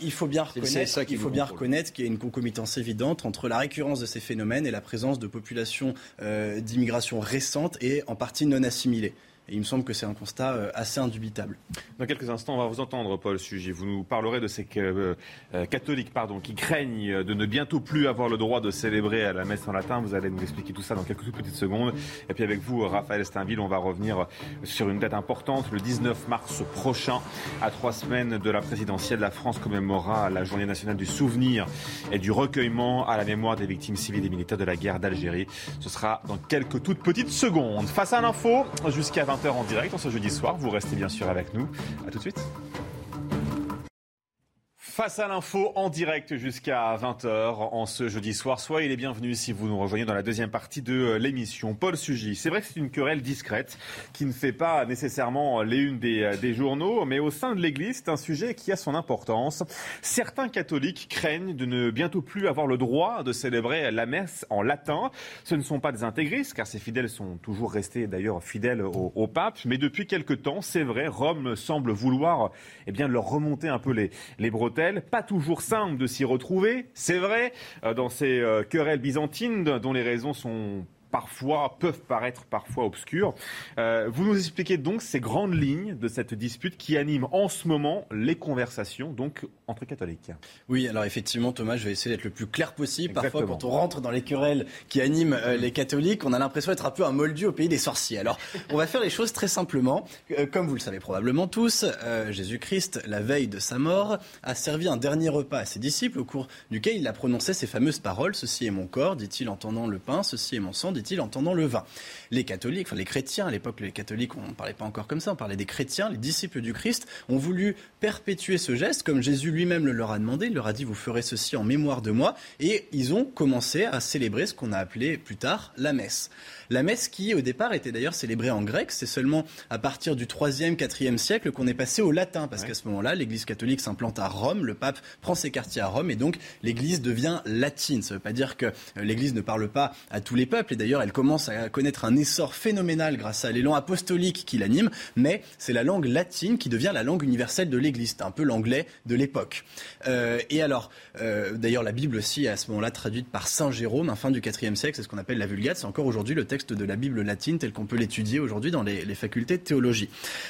Il faut bien reconnaître, il faut bien reconnaître qu'il y a une concomitance évidente entre la récurrence de ces phénomènes et la présence de populations d'immigration récentes et en particulier partie non assimilée. Et il me semble que c'est un constat euh, assez indubitable. Dans quelques instants, on va vous entendre, Paul Sujet. Vous nous parlerez de ces euh, euh, catholiques pardon, qui craignent de ne bientôt plus avoir le droit de célébrer à la messe en latin. Vous allez nous expliquer tout ça dans quelques petites secondes. Et puis avec vous, Raphaël Steinville, on va revenir sur une date importante. Le 19 mars prochain, à trois semaines de la présidentielle, la France commémorera la journée nationale du souvenir et du recueillement à la mémoire des victimes civiles et militaires de la guerre d'Algérie. Ce sera dans quelques toutes petites secondes. Face à l'info, jusqu'à 20 en direct en ce jeudi soir. Vous restez bien sûr avec nous. A tout de suite. Face à l'info en direct jusqu'à 20h en ce jeudi soir. Soyez les bienvenus si vous nous rejoignez dans la deuxième partie de euh, l'émission. Paul Sugy, c'est vrai que c'est une querelle discrète qui ne fait pas nécessairement les unes des, euh, des journaux, mais au sein de l'Église, c'est un sujet qui a son importance. Certains catholiques craignent de ne bientôt plus avoir le droit de célébrer la messe en latin. Ce ne sont pas des intégristes, car ces fidèles sont toujours restés d'ailleurs fidèles au, au, pape, mais depuis quelque temps, c'est vrai, Rome semble vouloir eh bien, leur remonter un peu les, les bretelles pas toujours simple de s'y retrouver, c'est vrai, euh, dans ces euh, querelles byzantines dont les raisons sont parfois peuvent paraître parfois obscures. Euh, vous nous expliquez donc ces grandes lignes de cette dispute qui anime en ce moment les conversations donc entre catholiques. Oui, alors effectivement Thomas, je vais essayer d'être le plus clair possible. Parfois quand on rentre dans les querelles qui animent euh, les catholiques, on a l'impression d'être un peu un moldu au pays des sorciers. Alors, on va faire les choses très simplement. Euh, comme vous le savez probablement tous, Jésus-Christ, la veille de sa mort, a servi un dernier repas à ses disciples au cours duquel il a prononcé ces fameuses paroles "Ceci est mon corps", dit-il en tendant le pain, "Ceci est mon sang", dit-il en tendant le vin. Les catholiques, enfin les chrétiens, à l'époque les catholiques, on ne parlait pas encore comme ça, on parlait des chrétiens, les disciples du Christ, ont voulu perpétuer ce geste, comme Jésus lui-même le leur a demandé, il leur a dit vous ferez ceci en mémoire de moi, et ils ont commencé à célébrer ce qu'on a appelé plus tard la messe. La messe qui, au départ, était d'ailleurs célébrée en grec. C'est seulement à partir du 3e, 4e siècle qu'on est passé au latin, parce qu'à ce moment-là, l'Église catholique s'implante à Rome, le pape prend ses quartiers à Rome, et donc l'Église devient latine. Ça ne veut pas dire que l'Église ne parle pas à tous les peuples, et d'ailleurs, Elle commence à connaître un essor phénoménal grâce à l'élan apostolique qui l'anime, mais c'est la langue latine qui devient la langue universelle de l'Église. Un peu l'anglais de l'époque. Euh, et alors, euh, d'ailleurs, la Bible aussi est à ce moment-là traduite par Saint Jérôme, fin du IVe siècle, c'est ce qu'on appelle la Vulgate. C'est encore aujourd'hui le texte de la Bible latine tel qu'on peut l'étudier aujourd'hui dans les, facultés de théologie.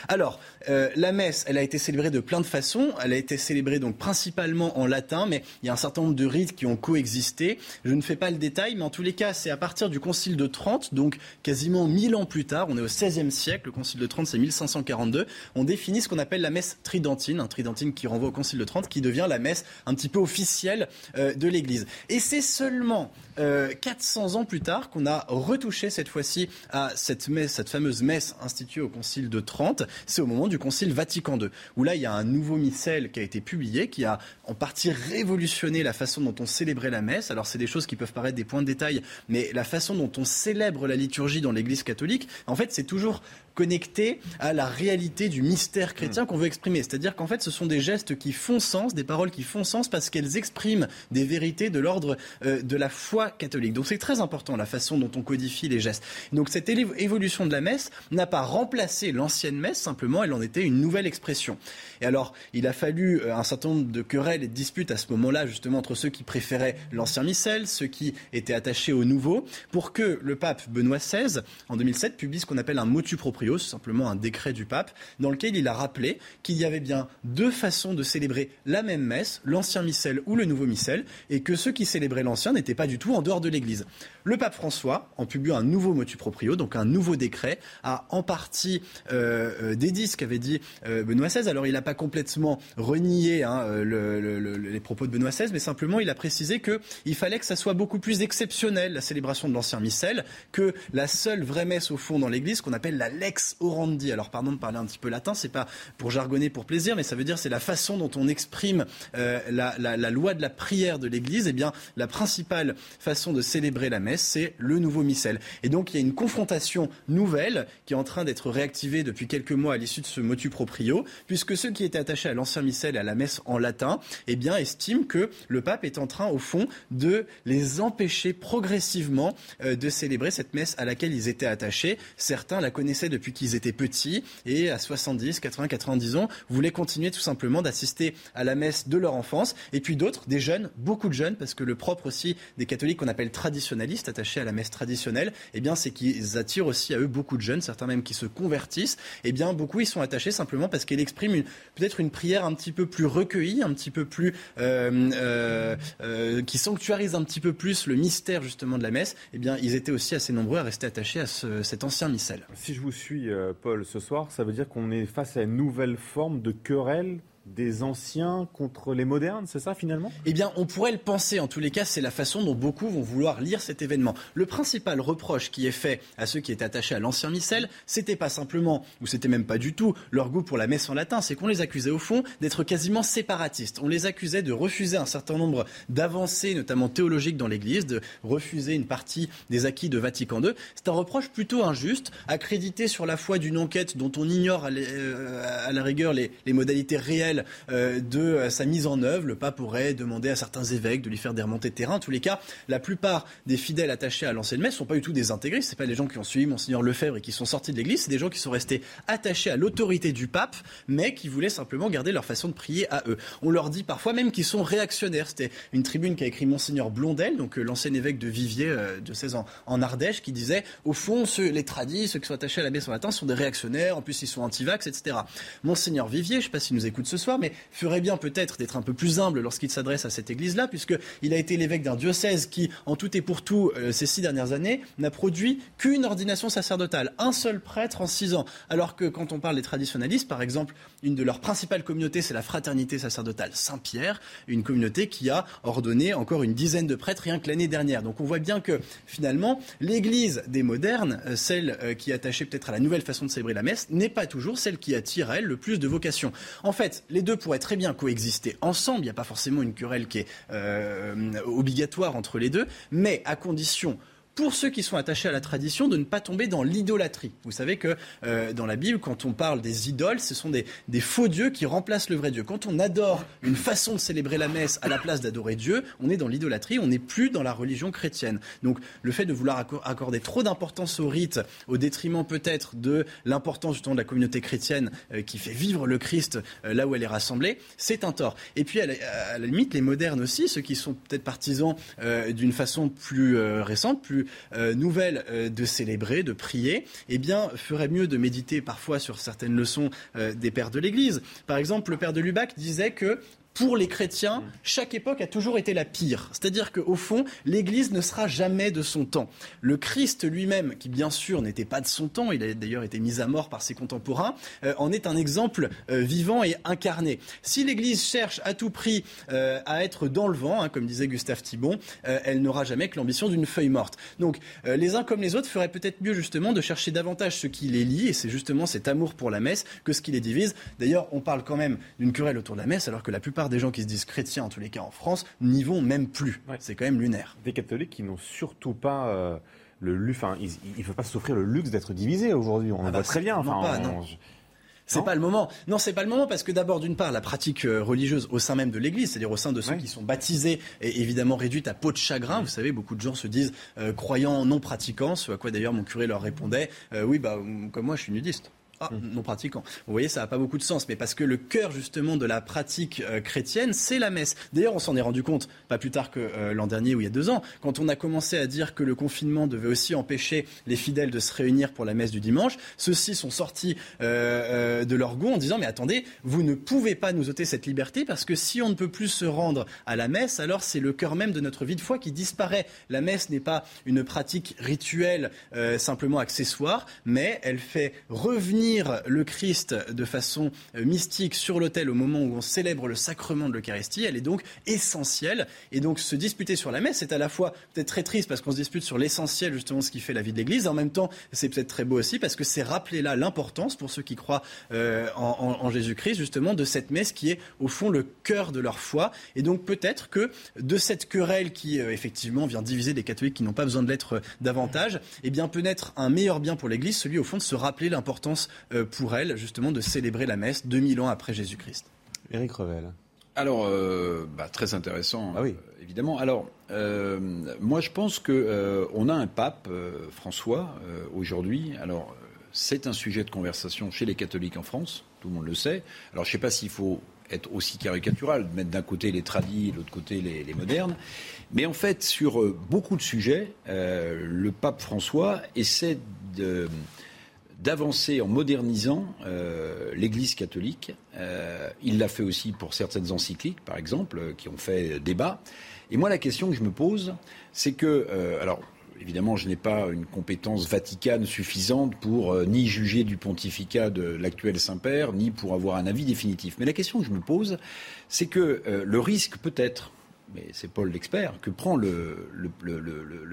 Alors, euh, la messe, elle a été célébrée de plein de façons. Elle a été célébrée donc principalement en latin, mais il y a un certain nombre de rites qui ont coexisté. Je ne fais pas le détail, mais en tous les cas, c'est à partir du Concile de Trente, donc quasiment mille ans plus tard, on est au XVIe siècle, le Concile de Trente c'est 1542, on définit ce qu'on appelle la messe tridentine, un tridentine qui renvoie au Concile de Trente, qui devient la messe un petit peu officielle euh, de l'Église. Et c'est seulement 400 euh, ans plus tard qu'on a retouché cette fois-ci à cette messe, cette fameuse messe instituée au Concile de Trente. C'est au moment du Concile Vatican II, où là il y a un nouveau missel qui a été publié, qui a en partie révolutionné la façon dont on célébrait la messe. Alors c'est des choses qui peuvent paraître des points de détail, mais la façon dont on célèbre la liturgie dans l'Église catholique, en fait c'est toujours connecté à la réalité du mystère chrétien hmm. qu'on veut exprimer. C'est-à-dire qu'en fait, ce sont des gestes qui font sens, des paroles qui font sens parce qu'elles expriment des vérités de l'ordre euh, de la foi catholique. Donc c'est très important la façon dont on codifie les gestes. Donc cette évolution de la messe n'a pas remplacé l'ancienne messe, simplement elle en était une nouvelle expression. Et alors, il a fallu euh, un certain nombre de querelles et de disputes à ce moment-là, justement, entre ceux qui préféraient l'ancien missel, ceux qui étaient attachés au nouveau, pour que le pape Benoît XVI, en 2007, publie ce qu'on appelle un motu proprio simplement un décret du pape, dans lequel il a rappelé qu'il y avait bien deux façons de célébrer la même messe, l'ancien missel ou le nouveau missel, et que ceux qui célébraient l'ancien n'étaient pas du tout en dehors de l'Église. Le pape François, en publiant un nouveau motu proprio, donc un nouveau décret, a en partie euh, euh dédit ce qu'avait dit euh, Benoît XVI. Alors il n'a pas complètement renié hein, les propos de Benoît XVI, mais simplement il a précisé qu'il fallait que ça soit beaucoup plus exceptionnel, la célébration de l'ancien missel, que la seule vraie messe au fond dans l'Église, qu'on appelle la lex orandi. Alors pardon de parler un petit peu latin, c'est pas pour jargonner pour plaisir, mais ça veut dire c'est la façon dont on exprime la, la, loi de la prière de l'Église. Eh bien, la principale façon de célébrer la messe, c'est le nouveau missel. Et donc il y a une confrontation nouvelle qui est en train d'être réactivée depuis quelques mois à l'issue de ce motu proprio, puisque ceux qui étaient attachés à l'ancien missel et à la messe en latin, eh bien, estiment que le pape est en train, au fond, de les empêcher progressivement euh, de célébrer cette messe à laquelle ils étaient attachés. Certains la connaissaient depuis qu'ils étaient petits et à 70, 80, 90 ans, voulaient continuer tout simplement d'assister à la messe de leur enfance. Et puis d'autres, des jeunes, beaucoup de jeunes, parce que le propre aussi des catholiques qu'on appelle traditionnalistes, attachés à la messe traditionnelle, eh bien, c'est qu'ils attirent aussi à eux beaucoup de jeunes, certains même qui se convertissent. Eh bien, beaucoup ils sont attachés simplement parce qu'elle exprime peut-être une prière un petit peu plus recueillie, un petit peu plus euh, euh, euh, qui sanctuarise un petit peu plus le mystère justement de la messe. Eh bien, ils étaient aussi assez nombreux à rester attachés à cet ancien missel. Si je vous suis, Paul, ce soir, ça veut dire qu'on est face à une nouvelle forme de querelle des anciens contre les modernes, c'est ça finalement? Eh bien, on pourrait le penser. En tous les cas, c'est la façon dont beaucoup vont vouloir lire cet événement. Le principal reproche qui est fait à ceux qui étaient attachés à l'ancien missel, c'était pas simplement, ou c'était même pas du tout, leur goût pour la messe en latin, c'est qu'on les accusait au fond d'être quasiment séparatistes. On les accusait de refuser un certain nombre d'avancées, notamment théologiques dans l'Église, de refuser une partie des acquis de Vatican II. C'est un reproche plutôt injuste, accrédité sur la foi d'une enquête dont on ignore à, euh, la rigueur les modalités réelles euh, de euh, sa mise en œuvre. Le pape pourrait demander à certains évêques de lui faire des remontées de terrain. En tous les cas, la plupart des fidèles attachés à l'ancienne messe ne sont pas du tout des intégrés. Ce pas des gens qui ont suivi Monseigneur Lefebvre et qui sont sortis de l'Église. C'est des gens qui sont restés attachés à l'autorité du pape, mais qui voulaient simplement garder leur façon de prier à eux. On leur dit parfois même qu'ils sont réactionnaires. C'était une tribune qu'a écrit Monseigneur Blondel, donc euh, l'ancien évêque de Viviers, de 16 ans, en Ardèche, qui disait au fond, ceux, les tradis, ceux qui sont attachés à la messe en latin, sont des réactionnaires. En plus, ils sont anti-vax, etc. Monseigneur Vivier, je ne sais pas s'il nous écoute ce soir, mais ferait bien peut-être d'être un peu plus humble lorsqu'il s'adresse à cette église-là, puisqu'il a été l'évêque d'un diocèse qui, en tout et pour tout, euh, ces six dernières années, n'a produit qu'une ordination sacerdotale, un seul prêtre en six ans. Alors que quand on parle des traditionnalistes, par exemple, une de leurs principales communautés, c'est la fraternité sacerdotale Saint-Pierre, une communauté qui a ordonné encore une dizaine de prêtres rien que l'année dernière. Donc on voit bien que finalement, l'église des modernes, euh, celle euh, qui est attachée peut-être à la nouvelle façon de célébrer la messe, n'est pas toujours celle qui attire elle le plus de vocation. En fait, les deux pourraient très bien coexister ensemble. Il n'y a pas forcément une querelle qui est euh, obligatoire entre les deux, mais à condition pour ceux qui sont attachés à la tradition, de ne pas tomber dans l'idolâtrie. Vous savez que euh, dans la Bible, quand on parle des idoles, ce sont des, des faux dieux qui remplacent le vrai Dieu. Quand on adore une façon de célébrer la messe à la place d'adorer Dieu, on est dans l'idolâtrie, on n'est plus dans la religion chrétienne. Donc le fait de vouloir accorder trop d'importance au rite, au détriment peut-être de l'importance justement de la communauté chrétienne euh, qui fait vivre le Christ euh, là où elle est rassemblée, c'est un tort. Et puis à la, limite, les modernes aussi, ceux qui sont peut-être partisans d'une façon plus récente, plus nouvelle de célébrer, de prier, eh bien ferait mieux de méditer parfois sur certaines leçons des pères de l'Église. Par exemple, le père de Lubac disait que pour les chrétiens, chaque époque a toujours été la pire. C'est-à-dire qu'au fond, l'Église ne sera jamais de son temps. Le Christ lui-même, qui bien sûr n'était pas de son temps, il a d'ailleurs été mis à mort par ses contemporains, euh, en est un exemple euh, vivant et incarné. Si l'Église cherche à tout prix euh, à être dans le vent, hein, comme disait Gustave Thibon, elle n'aura jamais que l'ambition d'une feuille morte. Donc les uns comme les autres feraient peut-être mieux justement de chercher davantage ce qui les lie, et c'est justement cet amour pour la messe que ce qui les divise. D'ailleurs, on parle quand même d'une querelle autour de la messe, alors que la plupart des gens qui se disent chrétiens, en tous les cas en France, n'y vont même plus. C'est quand même lunaire. Des catholiques qui n'ont surtout pas. Euh, le luxe, enfin, il ne faut pas s'offrir le luxe d'être divisé aujourd'hui. On ah bah, voit très bien. Enfin, pas, non. C'est pas le moment. Non, c'est pas le moment parce que d'abord, d'une part, la pratique euh, religieuse au sein même de l'Église, c'est-à-dire au sein de ceux qui sont baptisés, est évidemment réduite à peau de chagrin. Vous savez, beaucoup de gens se disent euh, croyants non pratiquants, ce à quoi d'ailleurs mon curé leur répondait oui, bah comme moi, je suis nudiste. Ah, non pratiquant. Vous voyez, ça n'a pas beaucoup de sens, mais parce que le cœur justement de la pratique euh, chrétienne, c'est la messe. D'ailleurs, on s'en est rendu compte pas plus tard que euh, l'an dernier ou il y a deux ans, quand on a commencé à dire que le confinement devait aussi empêcher les fidèles de se réunir pour la messe du dimanche. Ceux-ci sont sortis euh, de leur goût en disant mais attendez, vous ne pouvez pas nous ôter cette liberté parce que si on ne peut plus se rendre à la messe, alors c'est le cœur même de notre vie de foi qui disparaît. La messe n'est pas une pratique rituelle simplement accessoire, mais elle fait revenir le Christ de façon euh, mystique sur l'autel au moment où on célèbre le sacrement de l'Eucharistie, elle est donc essentielle. Et donc se disputer sur la messe, c'est à la fois peut-être très triste parce qu'on se dispute sur l'essentiel, justement, ce qui fait la vie de l'Église. En même temps, c'est peut-être très beau aussi parce que c'est rappeler là l'importance, pour ceux qui croient euh, en, Jésus-Christ, justement, de cette messe qui est au fond le cœur de leur foi. Et donc peut-être que de cette querelle qui, euh, effectivement, vient diviser des catholiques qui n'ont pas besoin de l'être davantage, eh bien peut naître un meilleur bien pour l'Église, celui au fond de se rappeler l'importance pour elle, justement, de célébrer la messe 2000 ans après Jésus-Christ. Éric Revel. Alors, euh, bah, très intéressant, ah oui. Euh, évidemment. Alors, moi, je pense que on a un pape, François, aujourd'hui. Alors, c'est un sujet de conversation chez les catholiques en France, tout le monde le sait. Alors, je ne sais pas s'il faut être aussi caricatural, de mettre d'un côté les tradis et de l'autre côté les, les, modernes. Mais en fait, sur beaucoup de sujets, le pape François essaie de d'avancer en modernisant euh, l'Église catholique. Euh, il l'a fait aussi pour certaines encycliques, par exemple, euh, qui ont fait débat. Et moi, la question que je me pose, c'est que, alors, évidemment, je n'ai pas une compétence vaticane suffisante pour ni juger du pontificat de l'actuel Saint-Père, ni pour avoir un avis définitif. Mais la question que je me pose, c'est que le risque peut-être mais c'est Paul l'expert, que prend le,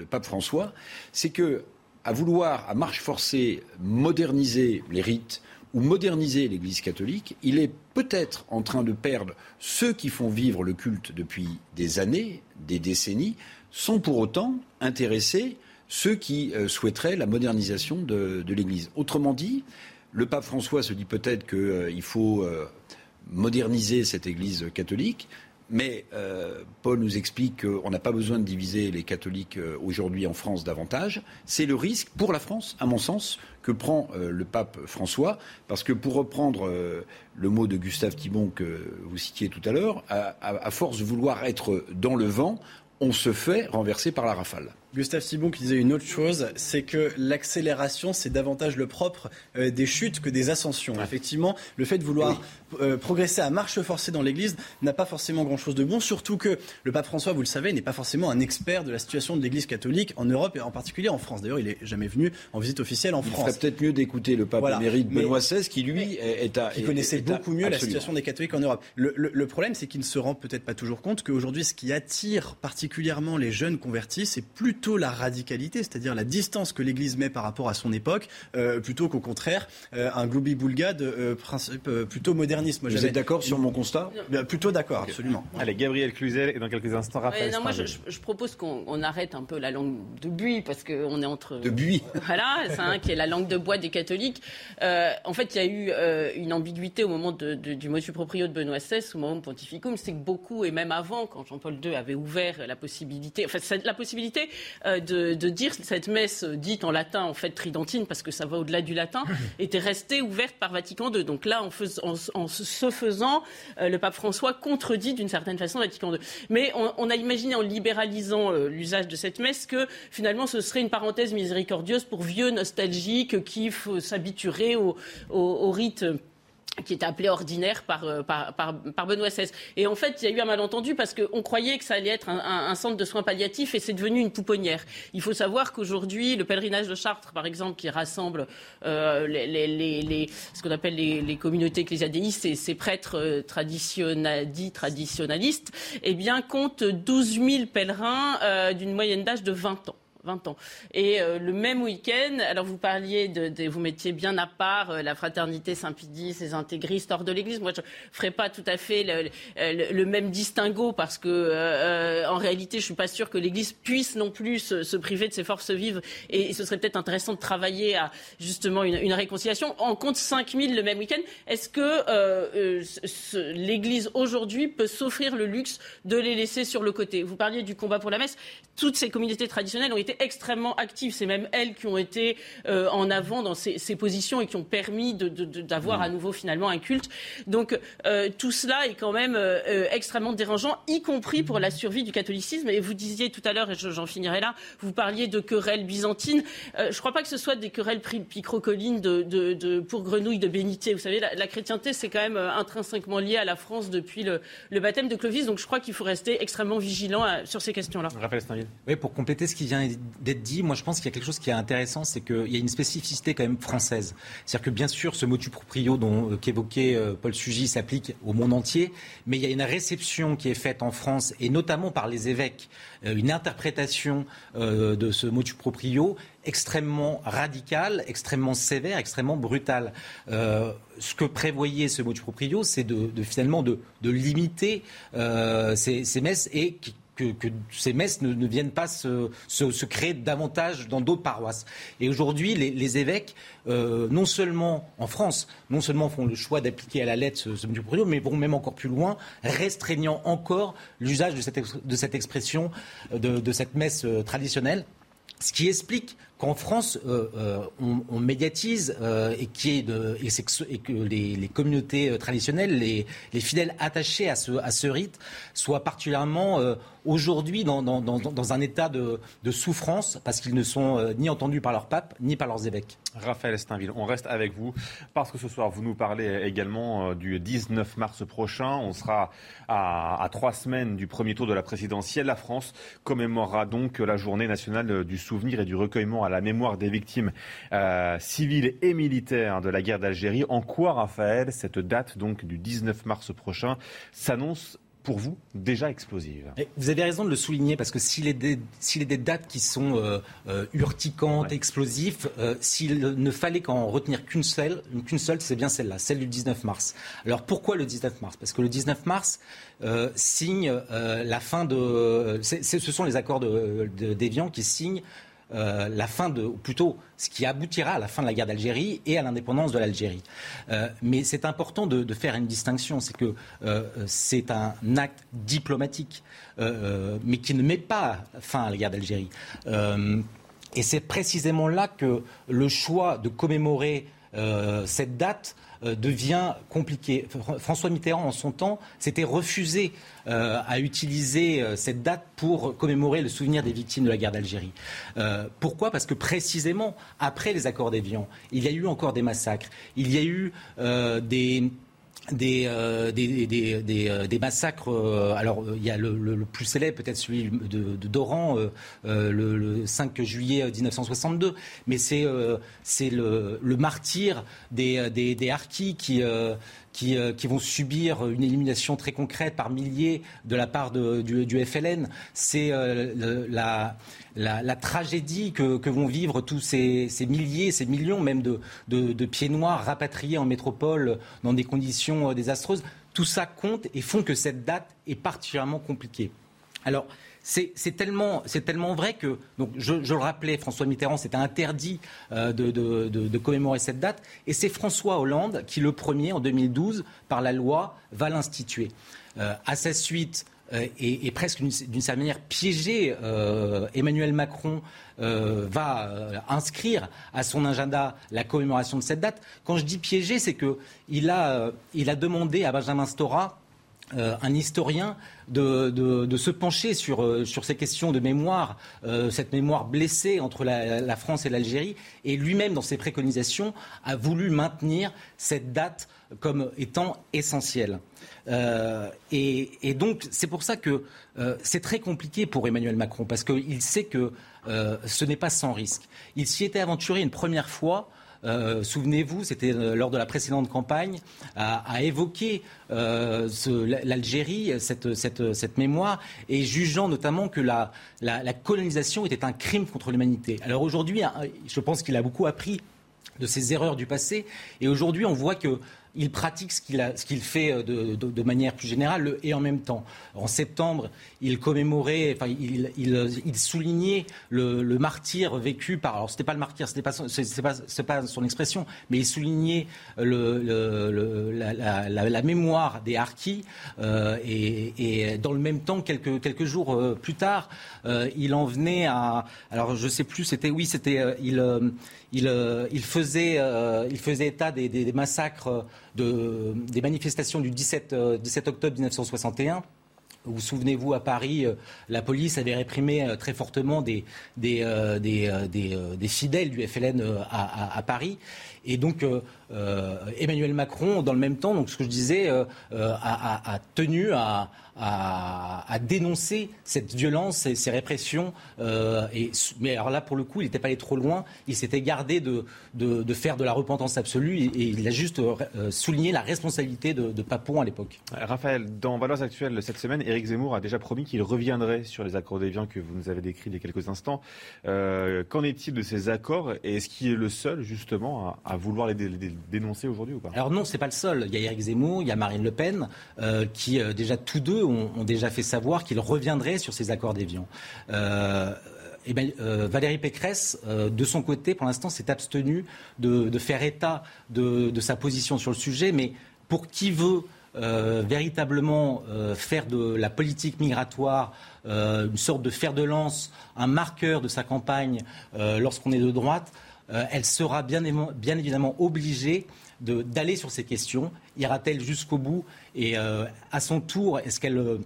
pape François, c'est que à vouloir, à marche forcée, moderniser les rites ou moderniser l'Église catholique, il est peut-être en train de perdre ceux qui font vivre le culte depuis des années, des décennies, sans pour autant intéresser ceux qui euh, souhaiteraient la modernisation de, l'Église. Autrement dit, le pape François se dit peut-être qu'il faut euh, moderniser cette Église catholique, mais euh, Paul nous explique qu'on n'a pas besoin de diviser les catholiques euh, aujourd'hui en France davantage. C'est le risque pour la France, à mon sens, que prend euh, le pape François. Parce que pour reprendre le mot de Gustave Thibon que vous citiez tout à l'heure, à, force de vouloir être dans le vent, on se fait renverser par la rafale. Gustave Sibon qui disait une autre chose, c'est que l'accélération, c'est davantage le propre euh, des chutes que des ascensions. Effectivement, le fait de vouloir euh, progresser à marche forcée dans l'Église n'a pas forcément grand-chose de bon, surtout que le pape François, vous le savez, n'est pas forcément un expert de la situation de l'Église catholique en Europe et en particulier en France. D'ailleurs, il n'est jamais venu en visite officielle en France. Il ferait peut-être mieux d'écouter le pape voilà. émérite Benoît XVI, qui lui est à... Qui connaissait beaucoup mieux la situation des catholiques en Europe. Le, le problème, c'est qu'il ne se rend peut-être pas toujours compte qu'aujourd'hui, ce qui attire particulièrement les jeunes convertis, c'est plutôt plutôt la radicalité, c'est-à-dire la distance que l'Église met par rapport à son époque, euh, plutôt qu'au contraire un globi-boulga de principe plutôt moderniste. Moi, Vous êtes d'accord sur mon constat? Plutôt d'accord, absolument. Allez, Gabriel Cluzel et dans quelques instants Raphaël. non, moi, je, je, propose qu'on arrête un peu la langue de buis parce qu'on est entre. De buis. Voilà, c'est un qui est la langue de bois des catholiques. en fait, il y a eu une ambiguïté au moment de, du motu proprio de Benoît XVI, au moment de Pontificum, c'est que beaucoup, et même avant, quand Jean-Paul II avait ouvert la possibilité, enfin, la possibilité euh, de, dire cette messe dite en latin, en fait, tridentine, parce que ça va au-delà du latin, était restée ouverte par Vatican II. Donc là, en, en, se faisant, euh, le pape François contredit d'une certaine façon Vatican II. Mais on, a imaginé, en libéralisant euh, l'usage de cette messe, que finalement, ce serait une parenthèse miséricordieuse pour vieux nostalgiques qui s'habitueraient au, au, au rite qui était appelé ordinaire par, euh, par, par, Benoît XVI. Et en fait, il y a eu un malentendu parce qu'on croyait que ça allait être un, un, centre de soins palliatifs et c'est devenu une pouponnière. Il faut savoir qu'aujourd'hui, le pèlerinage de Chartres, par exemple, qui rassemble euh, les, les, les, ce qu'on appelle les, communautés ecclésiadéistes et ces prêtres euh, traditionnalistes, eh bien, compte 12 000 pèlerins euh, d'une moyenne d'âge de 20 ans. 20 ans. Et euh, le même week-end, alors vous parliez de, vous mettiez bien à part euh, la fraternité Saint-Pédis, les intégristes hors de l'Église. Moi, je ferai pas tout à fait le, même distinguo parce que euh, en réalité, je suis pas sûr que l'Église puisse non plus se, priver de ses forces vives. Et, ce serait peut-être intéressant de travailler à justement une, une réconciliation. On compte 5000 le même week-end. Est-ce que l'Église aujourd'hui peut s'offrir le luxe de les laisser sur le côté? Vous parliez du combat pour la messe. Toutes ces communautés traditionnelles ont été extrêmement actives. C'est même elles qui ont été euh, en avant dans ces, positions et qui ont permis d'avoir à nouveau finalement un culte. Donc euh, tout cela est quand même euh, extrêmement dérangeant, y compris pour la survie du catholicisme. Et vous disiez tout à l'heure, et j'en finirai là, vous parliez de querelles byzantines. je ne crois pas que ce soit des querelles picrocolines de, de, pour grenouilles de bénitier. Vous savez, la, chrétienté, c'est quand même intrinsèquement lié à la France depuis le, le baptême de Clovis. Donc je crois qu'il faut rester extrêmement vigilant sur ces questions-là. Raphaël Oui, pour compléter ce qui vient d'être dit, moi je pense qu'il y a quelque chose qui est intéressant, c'est qu'il y a une spécificité quand même française. C'est-à-dire que bien sûr, ce motu proprio dont euh, qu'évoquait euh, Paul Sugy s'applique au monde entier, mais il y a une réception qui est faite en France, et notamment par les évêques, euh, une interprétation de ce motu proprio extrêmement radicale, extrêmement sévère, extrêmement brutale. ce que prévoyait ce motu proprio, c'est de, finalement de, limiter ces, ces, messes et qui, que, ces messes ne, viennent pas se, créer davantage dans d'autres paroisses. Et aujourd'hui, les, évêques, euh, non seulement en France, non seulement font le choix d'appliquer à la lettre ce, ce mais vont même encore plus loin, restreignant encore l'usage de cette, expression, de, de cette messe euh, traditionnelle. Ce qui explique qu'en France, euh, euh, on, médiatise euh, et, que les, communautés traditionnelles, les, fidèles attachés à ce, rite, soient particulièrement aujourd'hui dans, un état de souffrance parce qu'ils ne sont ni entendus par leur pape ni par leurs évêques. Raphaël Steinville, on reste avec vous parce que ce soir, vous nous parlez également du 19 mars prochain. On sera à, à trois semaines du premier tour de la présidentielle. La France commémorera donc la journée nationale du souvenir et du recueillement à la mémoire des victimes euh, civiles et militaires de la guerre d'Algérie. En quoi, Raphaël, cette date donc du 19 mars prochain s'annonce pour vous déjà explosive. vous avez raison de le souligner parce que s'il est des, s'il est des dates qui sont euh, euh, urticantes, explosives, s'il ne fallait qu'en retenir qu'une seule, qu'une seule, c'est bien celle-là, celle du 19 mars. Alors pourquoi le 19 mars? Parce que le 19 mars signe la fin de, ce sont les accords d'Évian qui signent euh, la fin de, ou plutôt ce qui aboutira à la fin de la guerre d'Algérie et à l'indépendance de l'Algérie. Euh, mais c'est important de, faire une distinction, c'est que euh, c'est un acte diplomatique, mais qui ne met pas fin à la guerre d'Algérie. et c'est précisément là que le choix de commémorer cette date devient compliqué. François Mitterrand, en son temps, s'était refusé euh, à utiliser euh, cette date pour commémorer le souvenir des victimes de la guerre d'Algérie. pourquoi? Parce que précisément, après les accords d'Évian, il y a eu encore des massacres, il y a eu des des, euh, des, des, euh, des, massacres. Euh, alors, il y a le, plus célèbre, peut-être celui de, Doran, le, 5 juillet 1962, mais c'est c'est le, le, martyr des, des, des harkis qui, qui, qui, vont subir une élimination très concrète par milliers de la part du, FLN. C'est la, la, tragédie que, vont vivre tous ces, milliers, ces millions même de, de, de pieds noirs rapatriés en métropole dans des conditions désastreuses. Tout ça compte et font que cette date est particulièrement compliquée. Alors, c'est tellement, vrai que, je, le rappelais, François Mitterrand s'était interdit euh, de, commémorer cette date, et c'est François Hollande qui, le premier, en 2012, par la loi, va l'instituer. Euh, à sa suite, euh, et, presque d'une certaine manière piégé, Emmanuel Macron va inscrire à son agenda la commémoration de cette date. Quand je dis piégé, c'est qu'il il a demandé à Benjamin Stora euh, un historien de, se pencher sur, euh, sur, ces questions de mémoire, euh, cette mémoire blessée entre la, France et l'Algérie, et lui-même, dans ses préconisations, a voulu maintenir cette date comme étant essentielle. Et, donc, c'est pour ça que c'est très compliqué pour Emmanuel Macron, parce qu'il sait que ce n'est pas sans risque. Il s'y était aventuré une première fois souvenez-vous, c'était euh, lors de la précédente campagne, à, évoquer euh, l'Algérie, cette, mémoire, et jugeant notamment que la, la colonisation était un crime contre l'humanité. Alors aujourd'hui, hein, je pense qu'il a beaucoup appris de ses erreurs du passé, et aujourd'hui, on voit que il pratique ce qu'il fait euh, de, manière plus générale et en même temps. En septembre, il commémorait, enfin, il, il, soulignait le, martyr vécu par. Alors, c'était pas le martyr, c'était pas, pas, son expression, mais il soulignait le, la, mémoire des Harkis euh, et, dans le même temps, quelques, jours euh, plus tard, il en venait à. Alors, je sais plus, c'était oui, c'était euh, euh, il faisait état des, massacres, des manifestations du 17, 17 euh, octobre 1961. Vous souvenez-vous, à Paris, la police avait réprimé très fortement des, des, fidèles du FLN à, Paris. Et donc, Emmanuel Macron, dans le même temps, donc ce que je disais, a, tenu à, dénoncer cette violence et ces répressions. Euh, mais alors là, pour le coup, il n'était pas allé trop loin. Il s'était gardé de, faire de la repentance absolue et, il a juste euh, souligné la responsabilité de, de Papon à l'époque. Raphaël, dans Valeurs Actuelles cette semaine, Éric Zemmour a déjà promis qu'il reviendrait sur les accords d'Évian que vous nous avez décrits il y a quelques instants. Euh, qu'en est-il de ces accords et est-ce qu'il est le seul justement à, vouloir les, dénoncer aujourd'hui ou pas? Alors non, c'est pas le seul. Il y a Éric Zemmour, il y a Marine Le Pen qui déjà tous deux ont, déjà fait savoir qu'ils reviendraient sur ces accords d'Évian. Euh, eh ben, euh, Valérie Pécresse, euh, de son côté, pour l'instant, s'est abstenue de, faire état de, sa position sur le sujet, mais pour qui veut véritablement faire de la politique migratoire une sorte de fer de lance, un marqueur de sa campagne lorsqu'on est de droite, elle sera bien, évidemment obligée d'aller sur ces questions. Ira-t-elle jusqu'au bout Et euh, à son tour, est-ce qu'elle euh,